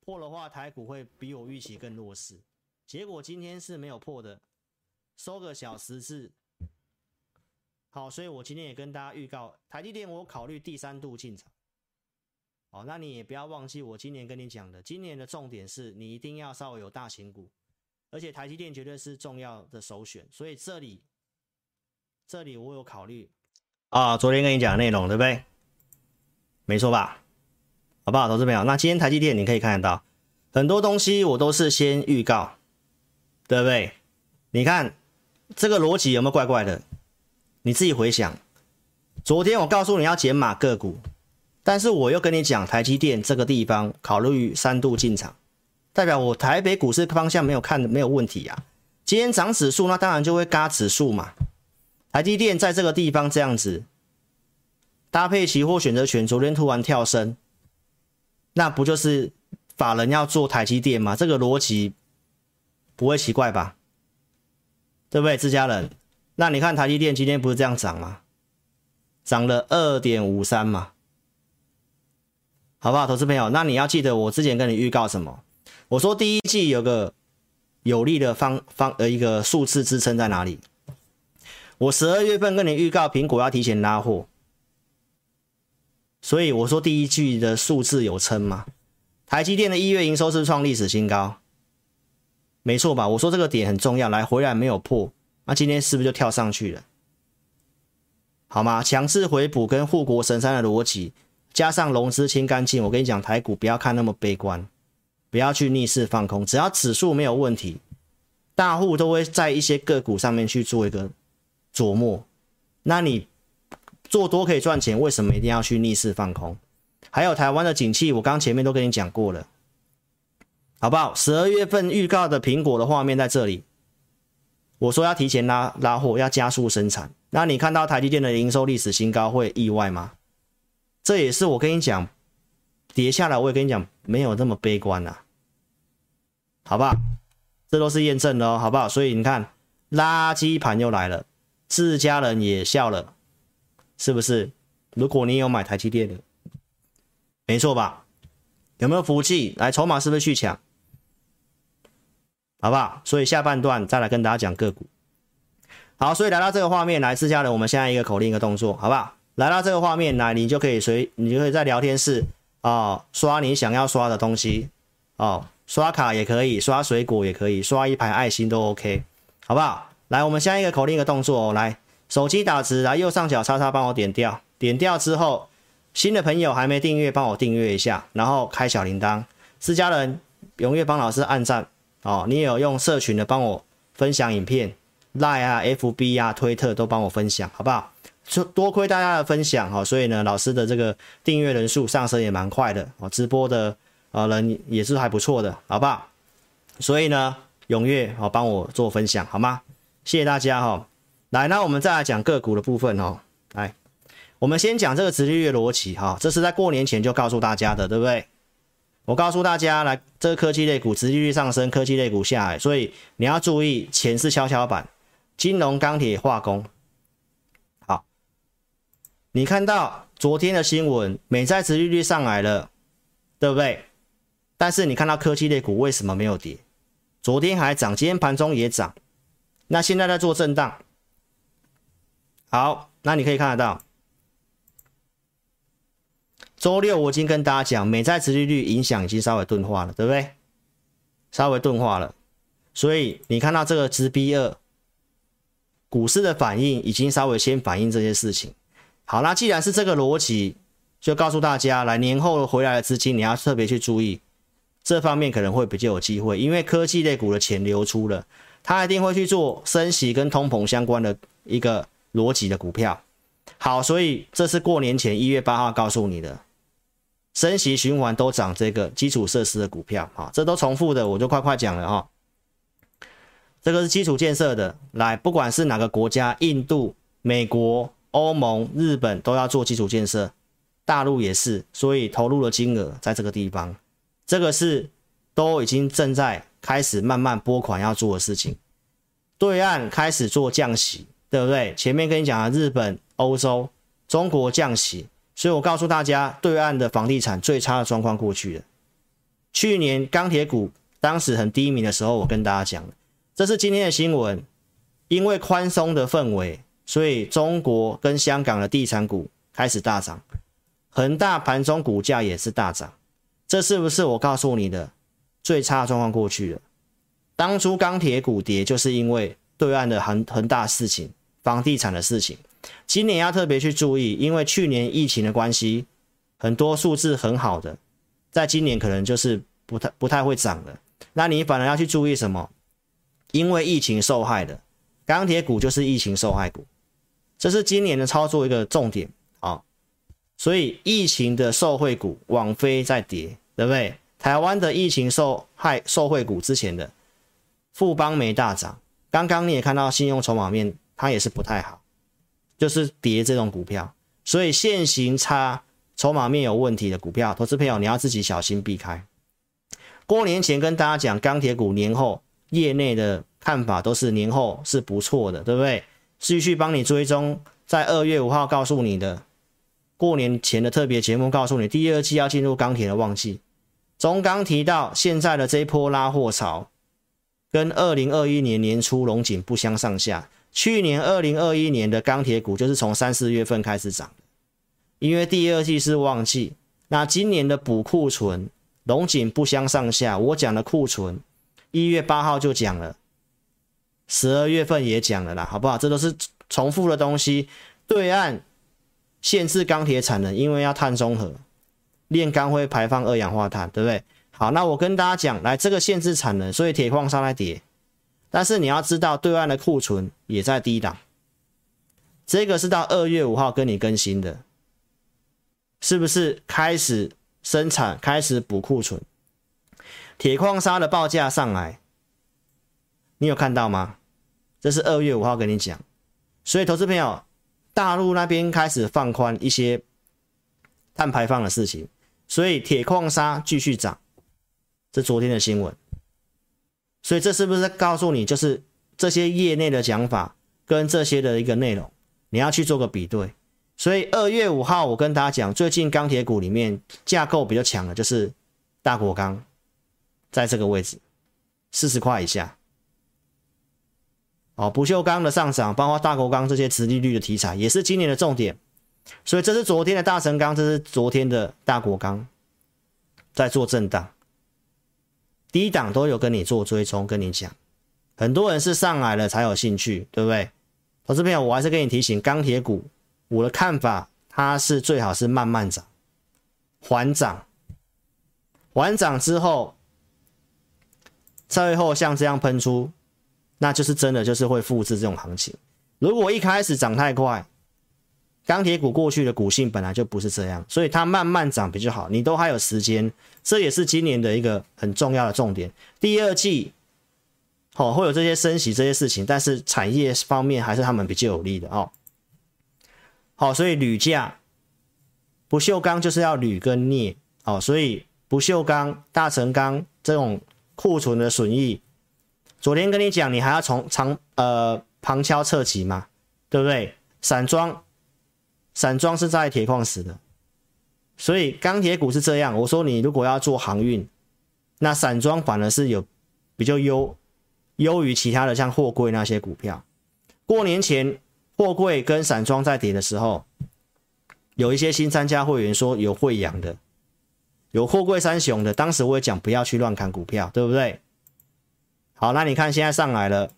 A: 破的话，台股会比我预期更弱势。结果今天是没有破的，收个小十字。好，所以我今天也跟大家预告，台积电我考虑第三度进场。哦，那你也不要忘记我今年跟你讲的，今年的重点是你一定要稍微有大型股，而且台积电绝对是重要的首选。所以这里。这里我有考虑啊，昨天跟你讲的内容对不对？没错吧？好不好，投资朋友？那今天台积电你可以看得到很多东西，我都是先预告，对不对？你看这个逻辑有没有怪怪的？你自己回想，昨天我告诉你要减码个股，但是我又跟你讲台积电这个地方考虑三度进场，代表我台北股市方向没有看没有问题呀、啊。今天涨指数，那当然就会嘎指数嘛。台积电在这个地方这样子搭配期货选择权，昨天突然跳升，那不就是法人要做台积电吗？这个逻辑不会奇怪吧？对不对，自家人？那你看台积电今天不是这样涨吗？涨了二点五三嘛，好不好，投资朋友？那你要记得我之前跟你预告什么？我说第一季有个有利的方方呃一个数字支撑在哪里？我十二月份跟你预告，苹果要提前拉货，所以我说第一季的数字有撑吗？台积电的一月营收是创历史新高，没错吧？我说这个点很重要，来回来没有破，那今天是不是就跳上去了？好吗？强势回补跟护国神山的逻辑，加上融资清干净，我跟你讲，台股不要看那么悲观，不要去逆势放空，只要指数没有问题，大户都会在一些个股上面去做一个。琢磨，那你做多可以赚钱，为什么一定要去逆势放空？还有台湾的景气，我刚前面都跟你讲过了，好不好？十二月份预告的苹果的画面在这里，我说要提前拉拉货，要加速生产。那你看到台积电的营收历史新高，会意外吗？这也是我跟你讲，跌下来我也跟你讲，没有那么悲观呐、好不好？这都是验证的哦，好不好？所以你看，垃圾盘又来了。自家人也笑了，是不是？如果你有买台积电的，没错吧？有没有福气？来，筹码是不是去抢？好不好？所以下半段再来跟大家讲个股。好，所以来到这个画面，来，自家人，我们现在一个口令一个动作，好不好？来到这个画面，来，你就可以随，你就可以在聊天室啊、哦、刷你想要刷的东西哦，刷卡也可以，刷水果也可以，刷一排爱心都 OK，好不好？来，我们下一个口令一个动作哦。来，手机打直，来右上角叉叉帮我点掉，点掉之后，新的朋友还没订阅，帮我订阅一下，然后开小铃铛。私家人踊跃帮老师按赞哦。你也有用社群的帮我分享影片，Line 啊、FB 啊、推特都帮我分享，好不好？就多亏大家的分享哈，所以呢，老师的这个订阅人数上升也蛮快的哦，直播的呃人也是还不错的，好不好？所以呢，踊跃哦帮我做分享好吗？谢谢大家哈，来，那我们再来讲个股的部分哦。来，我们先讲这个直利率逻辑哈，这是在过年前就告诉大家的，对不对？我告诉大家，来这个科技类股殖利率上升，科技类股下来，所以你要注意，钱是跷跷板，金融、钢铁、化工。好，你看到昨天的新闻，美债殖利率上来了，对不对？但是你看到科技类股为什么没有跌？昨天还涨，今天盘中也涨，那现在在做震荡。好，那你可以看得到。周六我已经跟大家讲，美债殖利率影响已经稍微钝化了，对不对？稍微钝化了，所以你看到这个直 B 二股市的反应已经稍微先反映这些事情。好，那既然是这个逻辑，就告诉大家，来年后回来的资金你要特别去注意，这方面可能会比较有机会，因为科技类股的钱流出了，它一定会去做升息跟通膨相关的一个逻辑的股票。好，所以这是过年前一月八号告诉你的。升息循环都涨这个基础设施的股票，啊，这都重复的，我就快快讲了哈。这个是基础建设的，来，不管是哪个国家，印度、美国、欧盟、日本都要做基础建设，大陆也是，所以投入的金额在这个地方，这个是都已经正在开始慢慢拨款要做的事情。对岸开始做降息，对不对？前面跟你讲了日本、欧洲、中国降息。所以我告诉大家，对岸的房地产最差的状况过去了。去年钢铁股当时很低迷的时候，我跟大家讲，这是今天的新闻。因为宽松的氛围，所以中国跟香港的地产股开始大涨，恒大盘中股价也是大涨。这是不是我告诉你的最差的状况过去了？当初钢铁股跌，就是因为对岸的恒恒大事情、房地产的事情。今年要特别去注意，因为去年疫情的关系，很多数字很好的，在今年可能就是不太不太会涨了。那你反而要去注意什么？因为疫情受害的钢铁股就是疫情受害股，这是今年的操作一个重点啊。所以疫情的受惠股网飞在跌，对不对？台湾的疫情受害受惠股之前的富邦没大涨，刚刚你也看到信用筹码面它也是不太好。就是跌这种股票，所以现行差、筹码面有问题的股票，投资朋友你要自己小心避开。过年前跟大家讲，钢铁股年后业内的看法都是年后是不错的，对不对？继续帮你追踪，在二月五号告诉你的过年前的特别节目，告诉你第二季要进入钢铁的旺季。中钢提到现在的这一波拉货潮，跟二零二一年年初龙井不相上下。去年二零二一年的钢铁股就是从三四月份开始涨的，因为第二季是旺季。那今年的补库存，龙井不相上下。我讲的库存，一月八号就讲了，十二月份也讲了啦，好不好？这都是重复的东西。对岸限制钢铁产能，因为要碳中和，炼钢会排放二氧化碳，对不对？好，那我跟大家讲，来这个限制产能，所以铁矿砂来跌。但是你要知道，对岸的库存也在低档，这个是到二月五号跟你更新的，是不是开始生产、开始补库存？铁矿砂的报价上来，你有看到吗？这是二月五号跟你讲，所以投资朋友，大陆那边开始放宽一些碳排放的事情，所以铁矿砂继续涨，这昨天的新闻。所以这是不是告诉你，就是这些业内的讲法跟这些的一个内容，你要去做个比对。所以二月五号我跟大家讲，最近钢铁股里面架构比较强的就是大国钢，在这个位置四十块以下。哦，不锈钢的上涨，包括大国钢这些殖利率的题材，也是今年的重点。所以这是昨天的大成钢，这是昨天的大国钢，在做震荡。低档都有跟你做追踪，跟你讲，很多人是上来了才有兴趣，对不对？投资朋友，我还是跟你提醒，钢铁股我的看法，它是最好是慢慢涨，缓涨，缓涨之后，最后像这样喷出，那就是真的就是会复制这种行情。如果一开始涨太快，钢铁股过去的股性本来就不是这样，所以它慢慢涨比较好。你都还有时间，这也是今年的一个很重要的重点。第二季，哦，会有这些升息这些事情，但是产业方面还是他们比较有利的哦。好，所以铝价不锈钢就是要铝跟镍，哦，所以不锈钢、大成钢这种库存的损益，昨天跟你讲，你还要从长呃旁敲侧击嘛，对不对？散装，散装是在铁矿石的，所以钢铁股是这样。我说你如果要做航运，那散装反而是有比较优优于其他的，像货柜那些股票。过年前货柜跟散装在跌的时候，有一些新参加会员说有慧洋的，有货柜三雄的，当时我也讲不要去乱砍股票，对不对？好，那你看现在上来了，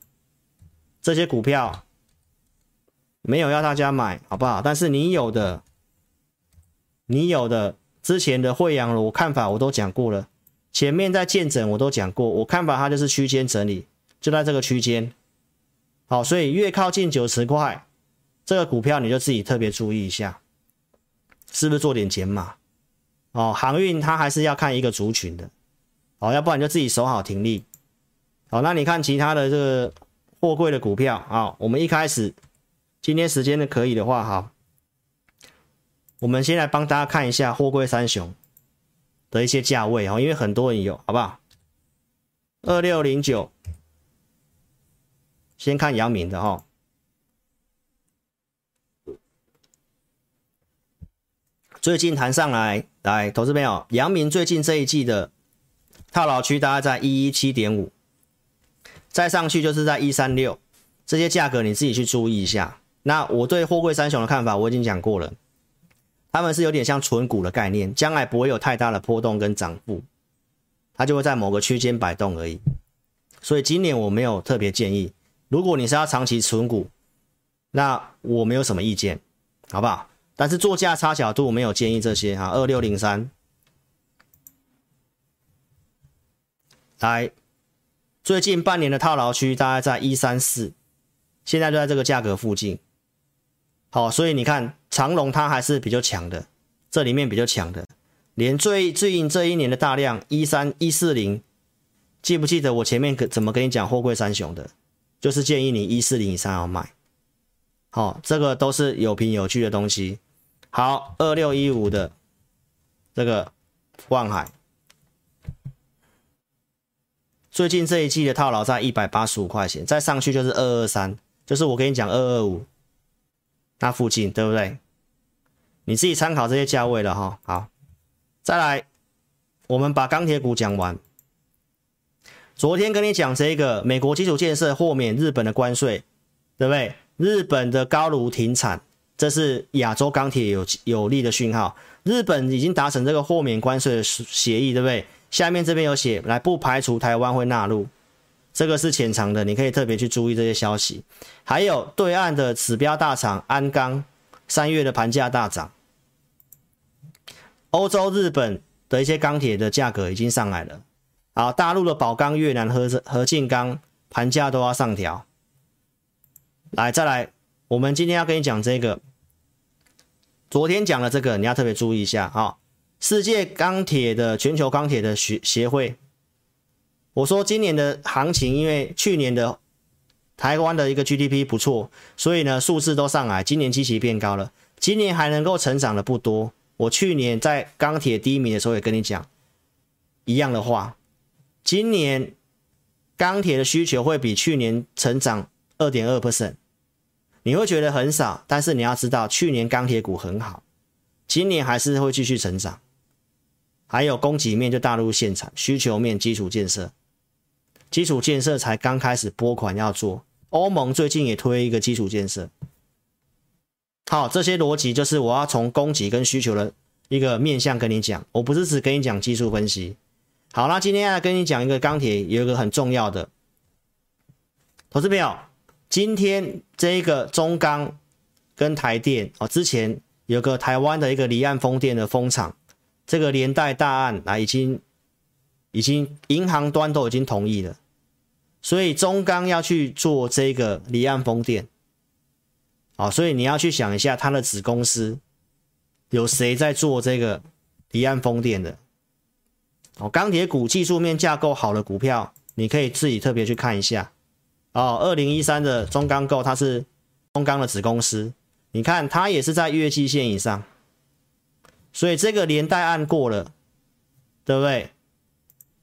A: 这些股票没有要大家买，好不好？但是你有的，你有的之前的惠阳，我看法我都讲过了。前面在见整我都讲过，我看法它就是区间整理，就在这个区间。好，所以越靠近九十块，这个股票你就自己特别注意一下，是不是做点减码？哦，航运它还是要看一个族群的，哦，要不然就自己守好停利。好，那你看其他的这个货柜的股票啊，我们一开始今天时间的可以的话，哈，我们先来帮大家看一下货柜三雄。的一些价位哦，因为很多人有，好不好？二六零九，先看阳明的哈，最近弹上来，来，投资朋友，阳明最近这一季的套牢区大概在一一七点五，再上去就是在一三六，这些价格你自己去注意一下。那我对货柜三雄的看法我已经讲过了。他们是有点像存股的概念，将来不会有太大的波动跟涨幅，它就会在某个区间摆动而已。所以今年我没有特别建议，如果你是要长期存股，那我没有什么意见，好不好？但是做价差角度我没有建议这些哈。二六零三，来，最近半年的套牢区大概在一三四，现在就在这个价格附近。好，所以你看。长龙它还是比较强的，这里面比较强的，连最最近这一年的大量一三一四零，记不记得我前面怎么跟你讲货柜三雄的？就是建议你一四零以上要买。好，这个都是有凭有据的东西。好，二六一五的这个望海，最近这一季的套牢在一百八十五块钱，再上去就是二二三，就是我跟你讲二二五。那附近对不对？你自己参考这些价位了哈。好，再来，我们把钢铁股讲完。昨天跟你讲这个美国基础建设豁免日本的关税，对不对？日本的高炉停产，这是亚洲钢铁有有利的讯号。日本已经达成这个豁免关税的协议，对不对？下面这边有写，来不排除台湾会纳入。这个是潜藏的，你可以特别去注意这些消息。还有对岸的指标大厂鞍钢，三月的盘价大涨。欧洲、日本的一些钢铁的价格已经上来了。好，大陆的宝钢、越南合合进钢盘价都要上调。来，再来，我们今天要跟你讲这个，昨天讲了这个，你要特别注意一下。好，世界钢铁的全球钢铁的协协会。我说今年的行情，因为去年的台湾的一个 GDP 不错，所以呢数字都上来，今年基期变高了。今年还能够成长的不多。我去年在钢铁低迷的时候也跟你讲一样的话，今年钢铁的需求会比去年成长二点二 percent，你会觉得很少，但是你要知道去年钢铁股很好，今年还是会继续成长。还有供给面就大陆现产，需求面基础建设。基础建设才刚开始拨款要做，欧盟最近也推一个基础建设。好，这些逻辑就是我要从供给跟需求的一个面向跟你讲，我不是只跟你讲技术分析。好，那今天要跟你讲一个钢铁，有一个很重要的，投资朋友，今天这一个中钢跟台电哦，之前有个台湾的一个离岸风电的风场，这个连带大案啊已经。已经银行端都已经同意了，所以中钢要去做这个离岸风电，啊，所以你要去想一下，它的子公司有谁在做这个离岸风电的？哦，钢铁股技术面架构好的股票，你可以自己特别去看一下。哦，二零一三的中钢构它是中钢的子公司，你看它也是在月季线以上，所以这个连带按过了，对不对？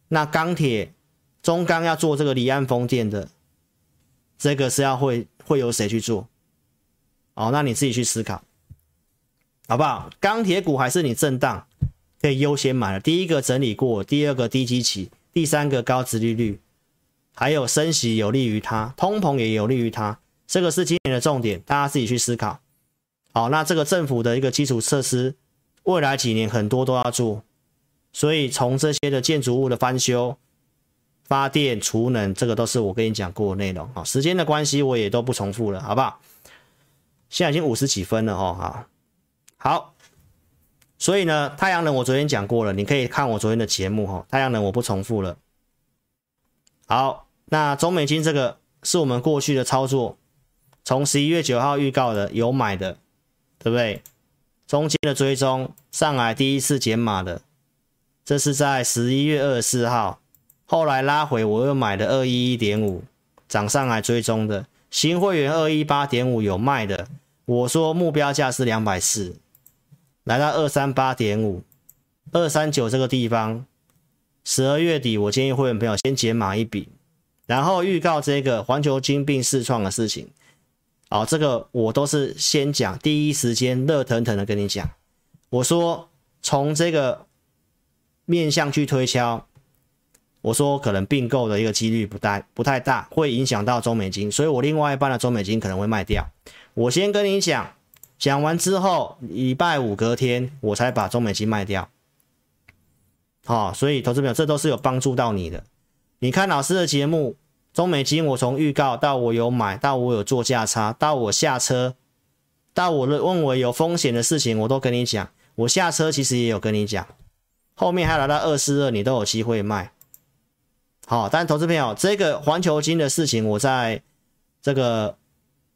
A: 那钢铁中钢要做这个离岸风电的，这个是要会会由谁去做？哦，那你自己去思考，好不好？钢铁股还是你震荡可以优先买的，第一个整理过，第二个低基期，第三个高殖利率，还有升息有利于它，通膨也有利于它，这个是今年的重点，大家自己去思考。好，那这个政府的一个基础设施，未来几年很多都要做。所以从这些的建筑物的翻修、发电、储能，这个都是我跟你讲过的内容。啊，时间的关系我也都不重复了，好不好？现在已经五十几分了哦，好，好。所以呢，太阳能我昨天讲过了，你可以看我昨天的节目哈。太阳能我不重复了。好，那中美金这个是我们过去的操作，从十一月九号预告的有买的，对不对？中间的追踪上来第一次减码的。这是在十一月二十四号，后来拉回，我又买的二一一点五，涨上来追踪的。新会员二一八点五有卖的，我说目标价是两百四，来到二三八点五，二三九这个地方，十二月底我建议会员朋友先减码一笔，然后预告这个环球金并试创的事情，哦，这个我都是先讲，第一时间热腾腾的跟你讲，我说从这个。面向去推敲，我说可能并购的一个几率不大，不太大，会影响到中美金，所以我另外一半的中美金可能会卖掉。我先跟你讲，讲完之后，礼拜五隔天我才把中美金卖掉。好、所以投资朋友，这都是有帮助到你的。你看老师的节目，中美金我从预告到我有买到我有做价差，到我下车，到我问我有风险的事情，我都跟你讲。我下车其实也有跟你讲。后面还来到二四二，你都有机会卖。好，但投资朋友，这个环球金的事情，我在这个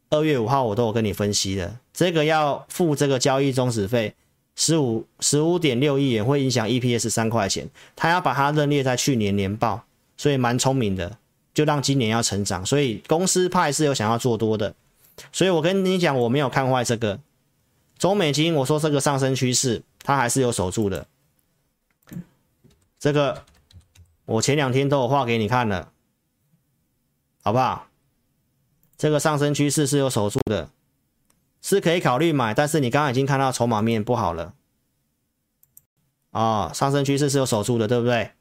A: 二月五号我都有跟你分析的。这个要付这个交易终止费，十五十五点六亿元，会影响 EPS 三块钱。他要把它认列在去年年报，所以蛮聪明的，就让今年要成长。所以公司派是有想要做多的，所以我跟你讲，我没有看坏这个中美金。我说这个上升趋势，它还是有守住的。这个我前两天都有画给你看了，好不好？这个上升趋势是有守住的，是可以考虑买，但是你刚刚已经看到筹码面不好了啊、哦，上升趋势是有守住的，对不对？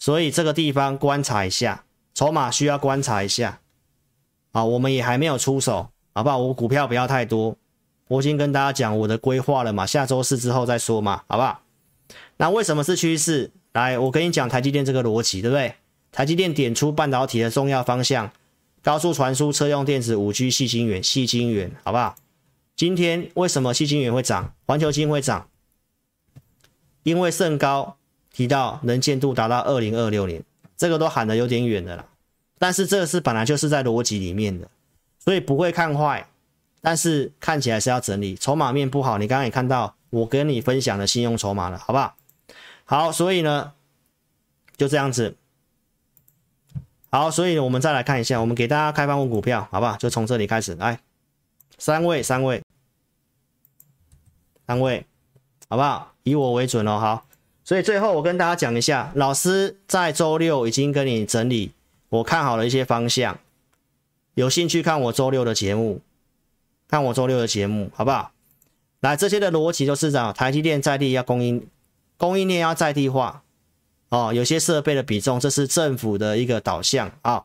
A: 所以这个地方观察一下，筹码需要观察一下啊、我们也还没有出手，好不好？我股票不要太多，我已经跟大家讲我的规划了嘛，下周四之后再说嘛，好不好？那为什么是趋势？来，我跟你讲台积电这个逻辑，对不对？台积电点出半导体的重要方向，高速传输、车用电子、五 G、矽晶圆、细晶圆，好不好？今天为什么细晶圆会涨？环球晶会涨？因为胜高提到能见度达到二零二六年，这个都喊得有点远的了。但是这个是本来就是在逻辑里面的，所以不会看坏，但是看起来是要整理，筹码面不好。你刚刚也看到我跟你分享的信用筹码了，好不好？好，所以呢，就这样子。好，所以我们再来看一下，我们给大家开放问股票，好不好？就从这里开始，来，三位，三位，三位，好不好？以我为准哦，好。所以最后我跟大家讲一下，老师在周六已经跟你整理，我看好了一些方向，有兴趣看我周六的节目，看我周六的节目，好不好？来，这些的逻辑就是这样，台积电在地要供应。供应链要在地化哦，有些设备的比重，这是政府的一个导向啊、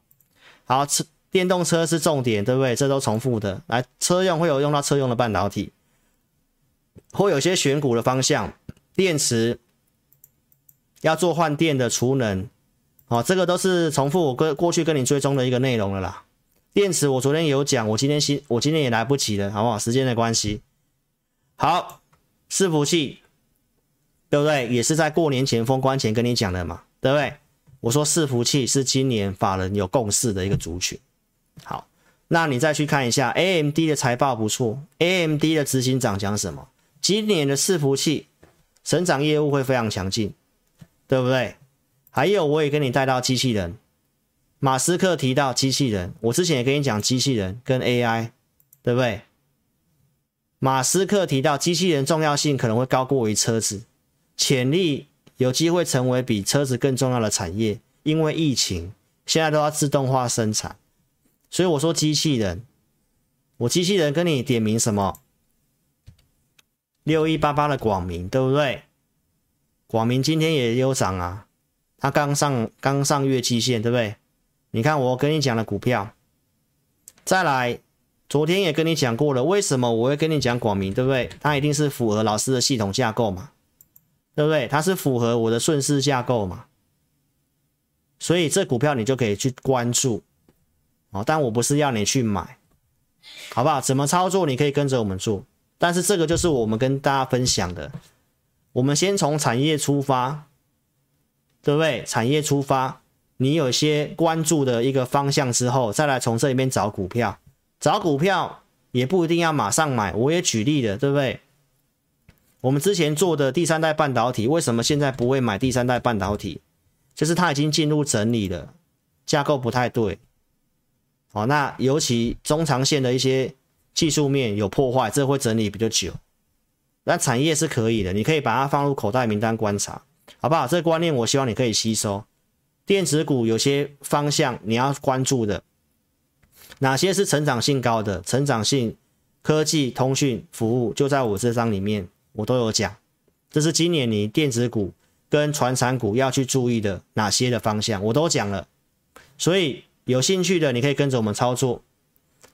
A: 好，车电动车是重点，对不对？这都重复的。来，车用会有用到车用的半导体，会有些选股的方向，电池要做换电的储能，哦，这个都是重复我跟过去跟你追踪的一个内容了啦。电池我昨天有讲，我今天新我今天也来不及了，好不好？时间的关系。好，伺服器。对不对？也是在过年前封关前跟你讲的嘛，对不对？我说伺服器是今年法人有共识的一个族群。好，那你再去看一下 AMD 的财报不错，AMD 的执行长讲什么？今年的伺服器成长业务会非常强劲，对不对？还有我也跟你带到机器人，马斯克提到机器人，我之前也跟你讲机器人跟 AI，对不对？马斯克提到机器人重要性可能会高过于车子，潜力有机会成为比车子更重要的产业，因为疫情现在都要自动化生产，所以我说机器人，我机器人跟你点名什么？六一八八的广明，对不对？广明今天也有涨啊，它刚上刚上月季线，对不对？你看我跟你讲的股票，再来。昨天也跟你讲过了，为什么我会跟你讲广明，对不对？它一定是符合老师的系统架构嘛，对不对？它是符合我的顺势架构嘛，所以这股票你就可以去关注哦。但我不是要你去买，好不好？怎么操作你可以跟着我们做，但是这个就是我们跟大家分享的。我们先从产业出发，对不对？产业出发，你有些关注的一个方向之后，再来从这里面找股票。找股票也不一定要马上买，我也举例的，对不对？我们之前做的第三代半导体，为什么现在不会买第三代半导体？就是它已经进入整理了，架构不太对。好，那尤其中长线的一些技术面有破坏，这会整理比较久。那产业是可以的，你可以把它放入口袋名单观察，好不好？这个观念我希望你可以吸收。电子股有些方向你要关注的。哪些是成长性高的？成长性科技、通讯服务就在我这张里面，我都有讲。这是今年你电子股跟传产股要去注意的哪些的方向，我都讲了。所以有兴趣的，你可以跟着我们操作。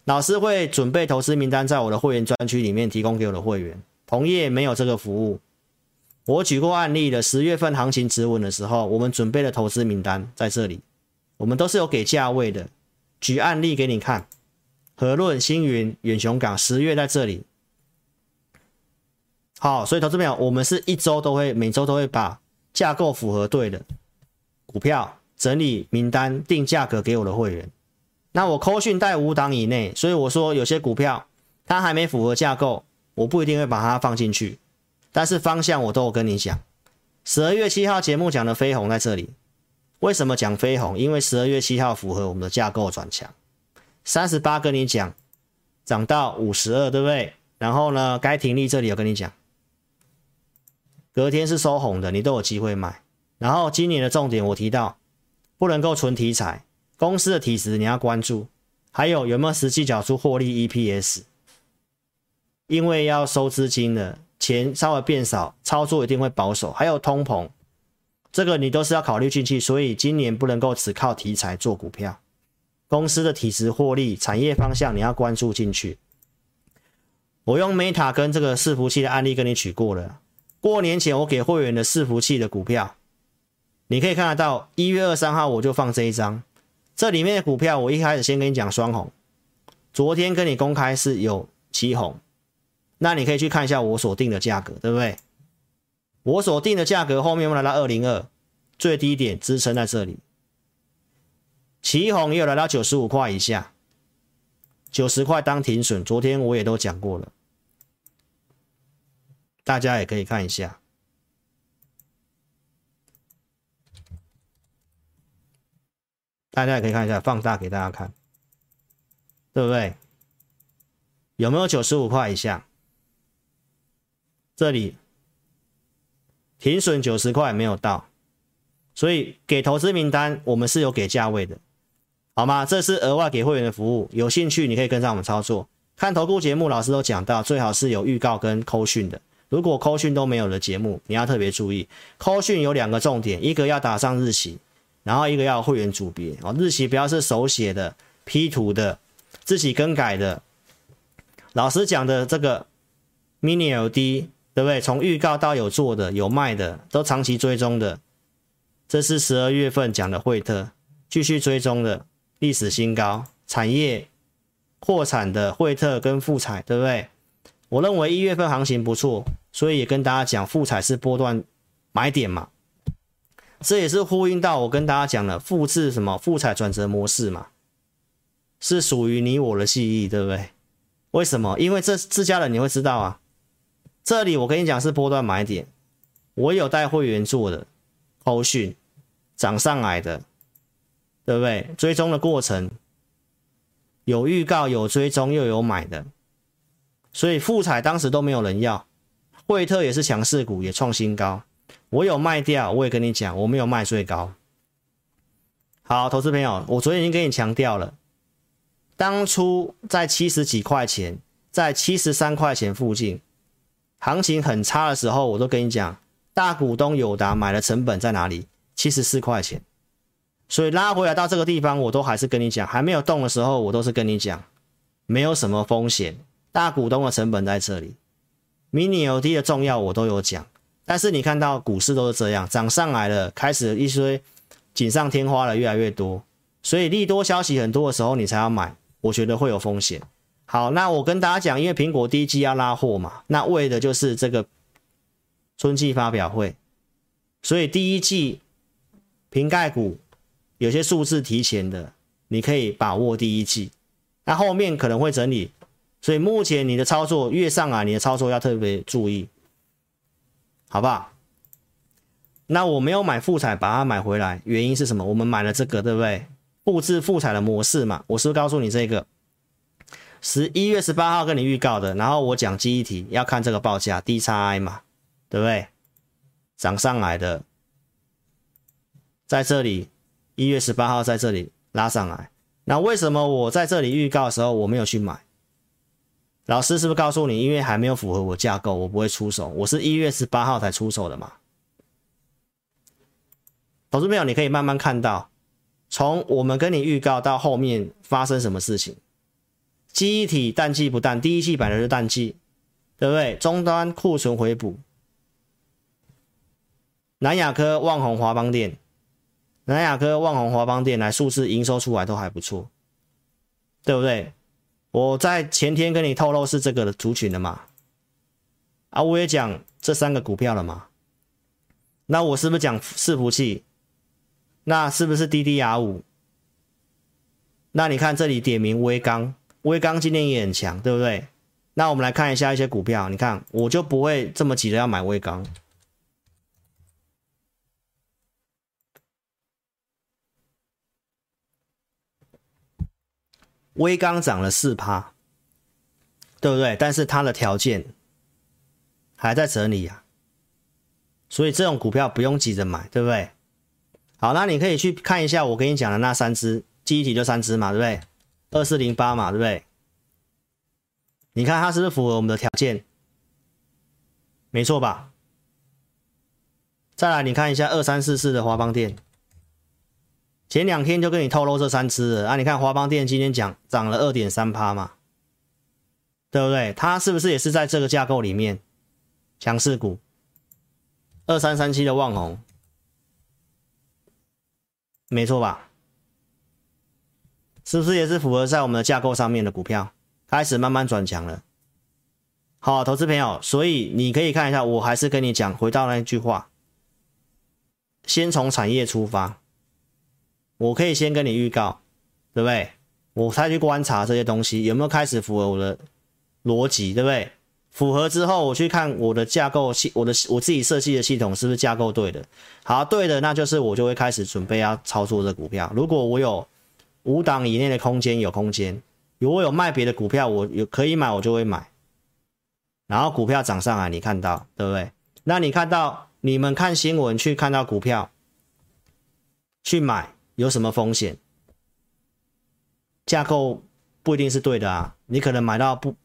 A: 老师会准备投资名单，在我的会员专区里面提供给我的会员。同业没有这个服务。我举过案例的，十月份行情止稳的时候，我们准备的投资名单在这里，我们都是有给价位的。举案例给你看，和润、星云、远雄港十月在这里。好，所以投资朋友，我们是一周都会，每周都会把架构符合对的股票整理名单，定价格给我的会员。那我扣讯带五档以内，所以我说有些股票它还没符合架构，我不一定会把它放进去，但是方向我都有跟你讲。十二月七号节目讲的飞鸿在这里。为什么讲飞鸿？因为十二月七号符合我们的架构转强，三十八跟你讲涨到五十二，对不对？然后呢，该停利这里有跟你讲，隔天是收红的，你都有机会买。然后今年的重点我提到，不能够纯题材，公司的体质你要关注，还有有没有实际缴出获利 EPS，因为要收资金的钱稍微变少，操作一定会保守，还有通膨。这个你都是要考虑进去，所以今年不能够只靠题材做股票，公司的体质、获利、产业方向你要关注进去。我用 Meta 跟这个伺服器的案例跟你举过了。过年前我给会员的伺服器的股票，你可以看得到，一月二三号我就放这一张，这里面的股票我一开始先跟你讲双红，昨天跟你公开是有七红，那你可以去看一下我所定的价格，对不对？我所定的价格后面我们来到二零二，最低点支撑在这里，奇鋐也有来到九十五块以下，九十块当停损。昨天我也都讲过了，大家也可以看一下，大家也可以看一下，放大给大家看，对不对？有没有九十五块以下？这里。停损九十块没有到，所以给投资名单我们是有给价位的，好吗？这是额外给会员的服务，有兴趣你可以跟上我们操作。看投顾节目，老师都讲到，最好是有预告跟扣讯的。如果扣讯都没有的节目，你要特别注意。扣讯有两个重点，一个要打上日期，然后一个要会员组别哦。日期不要是手写的、P 图的、自己更改的。老师讲的这个 mini LD，。对不对？从预告到有做的、有卖的，都长期追踪的。这是十二月份讲的惠特，继续追踪的历史新高，产业扩产的惠特跟富彩，对不对？我认为一月份行情不错，所以也跟大家讲，富采是波段买点嘛。这也是呼应到我跟大家讲的复制什么富采转折模式嘛，是属于你我的记忆，对不对？为什么？因为这自家人你会知道啊。这里我跟你讲是波段买点，我有带会员做的，后续涨上来的，对不对？追踪的过程有预告，有追踪，又有买的，所以复彩当时都没有人要，惠特也是强势股，也创新高。我有卖掉，我也跟你讲，我没有卖最高。好，投资朋友，我昨天已经跟你强调了，当初在七十几块钱，在七十三块钱附近，行情很差的时候，我都跟你讲，大股东友达买的成本在哪里？七十四块钱。所以拉回来到这个地方，我都还是跟你讲，还没有动的时候，我都是跟你讲，没有什么风险，大股东的成本在这里，mini LED 的重要我都有讲。但是你看到股市都是这样，涨上来了，开始一堆锦上添花了，越来越多，所以利多消息很多的时候，你才要买，我觉得会有风险。好，那我跟大家讲，因为苹果第一季要拉货嘛，那为的就是这个春季发表会，所以第一季瓶盖股。有些数字提前的，你可以把握第一季，那后面可能会整理，所以目前你的操作越上来，你的操作要特别注意，好不好？那我没有买富彩，把它买回来，原因是什么？我们买了这个，对不对？布置富彩的模式嘛，我是不是告诉你这个？十一月十八号跟你预告的，然后我讲记忆体要看这个报价 DXi 嘛，对不对？涨上来的，在这里。一月十八号在这里拉上来，那为什么我在这里预告的时候我没有去买？老师是不是告诉你，因为还没有符合我架构，我不会出手。我是一月十八号才出手的嘛。投资朋友，你可以慢慢看到，从我们跟你预告到后面发生什么事情。记忆体淡季不淡，第一季本来是淡季，对不对？终端库存回补，南亚科、旺宏、华邦店。南亚科、旺宏、华邦店来数字营收出来都还不错，对不对？我在前天跟你透露是这个族群的嘛，啊，我也讲这三个股票了嘛，那我是不是讲伺服器？那是不是 DDR5？那你看这里点名威刚，威刚今天也很强，对不对？那我们来看一下一些股票，你看我就不会这么急着要买威刚。威刚涨了四趴，对不对？但是它的条件还在整理啊，所以这种股票不用急着买，对不对？好，那你可以去看一下我跟你讲的那三只记忆体，就三只嘛，对不对？二四零八嘛，对不对？你看它是不是符合我们的条件？没错吧？再来你看一下二三四四的华邦电。前两天就跟你透露这三只了啊！你看华邦电今天讲涨了二点三趴嘛，对不对？它是不是也是在这个架构里面强势股？二三三七的旺宏，没错吧？是不是也是符合在我们的架构上面的股票？开始慢慢转强了。好，投资朋友，所以你可以看一下，我还是跟你讲，回到那句话，先从产业出发。我可以先跟你预告，对不对？我才去观察这些东西有没有开始符合我的逻辑，对不对？符合之后，我去看我的架构系，我的我自己设计的系统是不是架构对的？好，对的，那就是我就会开始准备要操作这股票。如果我有五档以内的空间，有空间，如果有卖别的股票，我有可以买，我就会买。然后股票涨上来，你看到，对不对？那你看到你们看新闻去看到股票去买。有什么风险？架构不一定是对的啊，你可能买到不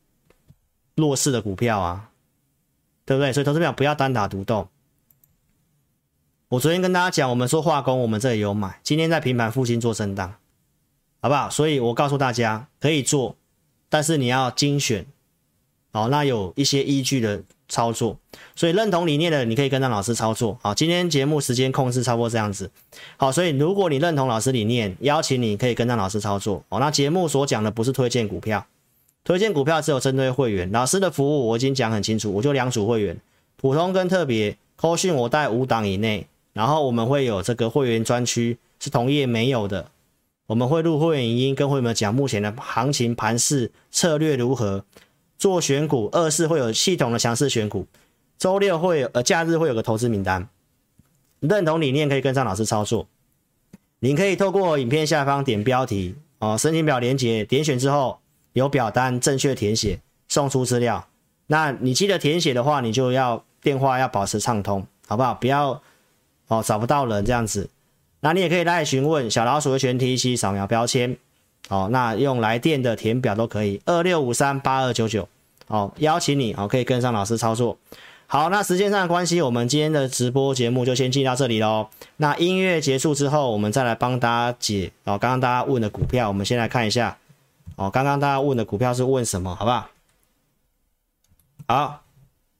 A: 弱势的股票啊，对不对？所以投资票不要单打独斗。我昨天跟大家讲，我们说化工，我们这里有买，今天在平盘附近做震荡，好不好？所以我告诉大家可以做，但是你要精选，好，那有一些依据的。操作，所以认同理念的，你可以跟着老师操作。好，今天节目时间控制差不多这样子。好，所以如果你认同老师理念，邀请你可以跟着老师操作。哦，那节目所讲的不是推荐股票，推荐股票只有针对会员。老师的服务我已经讲很清楚，我就两组会员，普通跟特别。扣讯我带五档以内，然后我们会有这个会员专区，是同业没有的。我们会录会员音，跟会员们讲目前的行情盘势策略如何。做选股，二是会有系统的强势选股，周六会有呃假日会有个投资名单，认同理念可以跟上老师操作。你可以透过影片下方点标题哦，申请表连接点选之后有表单正确填写，送出资料。那你记得填写的话，你就要电话要保持畅通，好不好？不要哦找不到人这样子。那你也可以来询问小老鼠的全 T C 扫描标签，哦，那用来电的填表都可以，二六五三八二九九，哦，邀请你哦可以跟上老师操作。好，那时间上的关系，我们今天的直播节目就先进到这里喽。那音乐结束之后，我们再来帮大家解哦，刚刚大家问的股票，我们先来看一下哦，刚刚大家问的股票是问什么，好不好？好，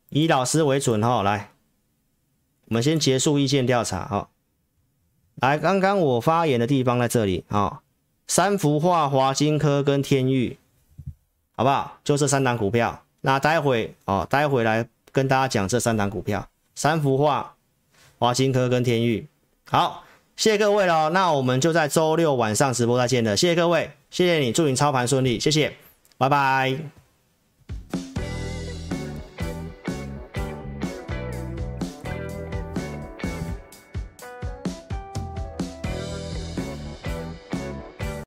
A: 以老师为准哈，来，我们先结束意见调查哈。来，刚刚我发言的地方在这里啊、哦，三幅画、华金科跟天誉，好不好？就这三档股票。那待会哦，待会来跟大家讲这三档股票：三幅画、华金科跟天誉。好，谢谢各位了。那我们就在周六晚上直播再见了。谢谢各位，谢谢你，祝你操盘顺利，谢谢，拜拜。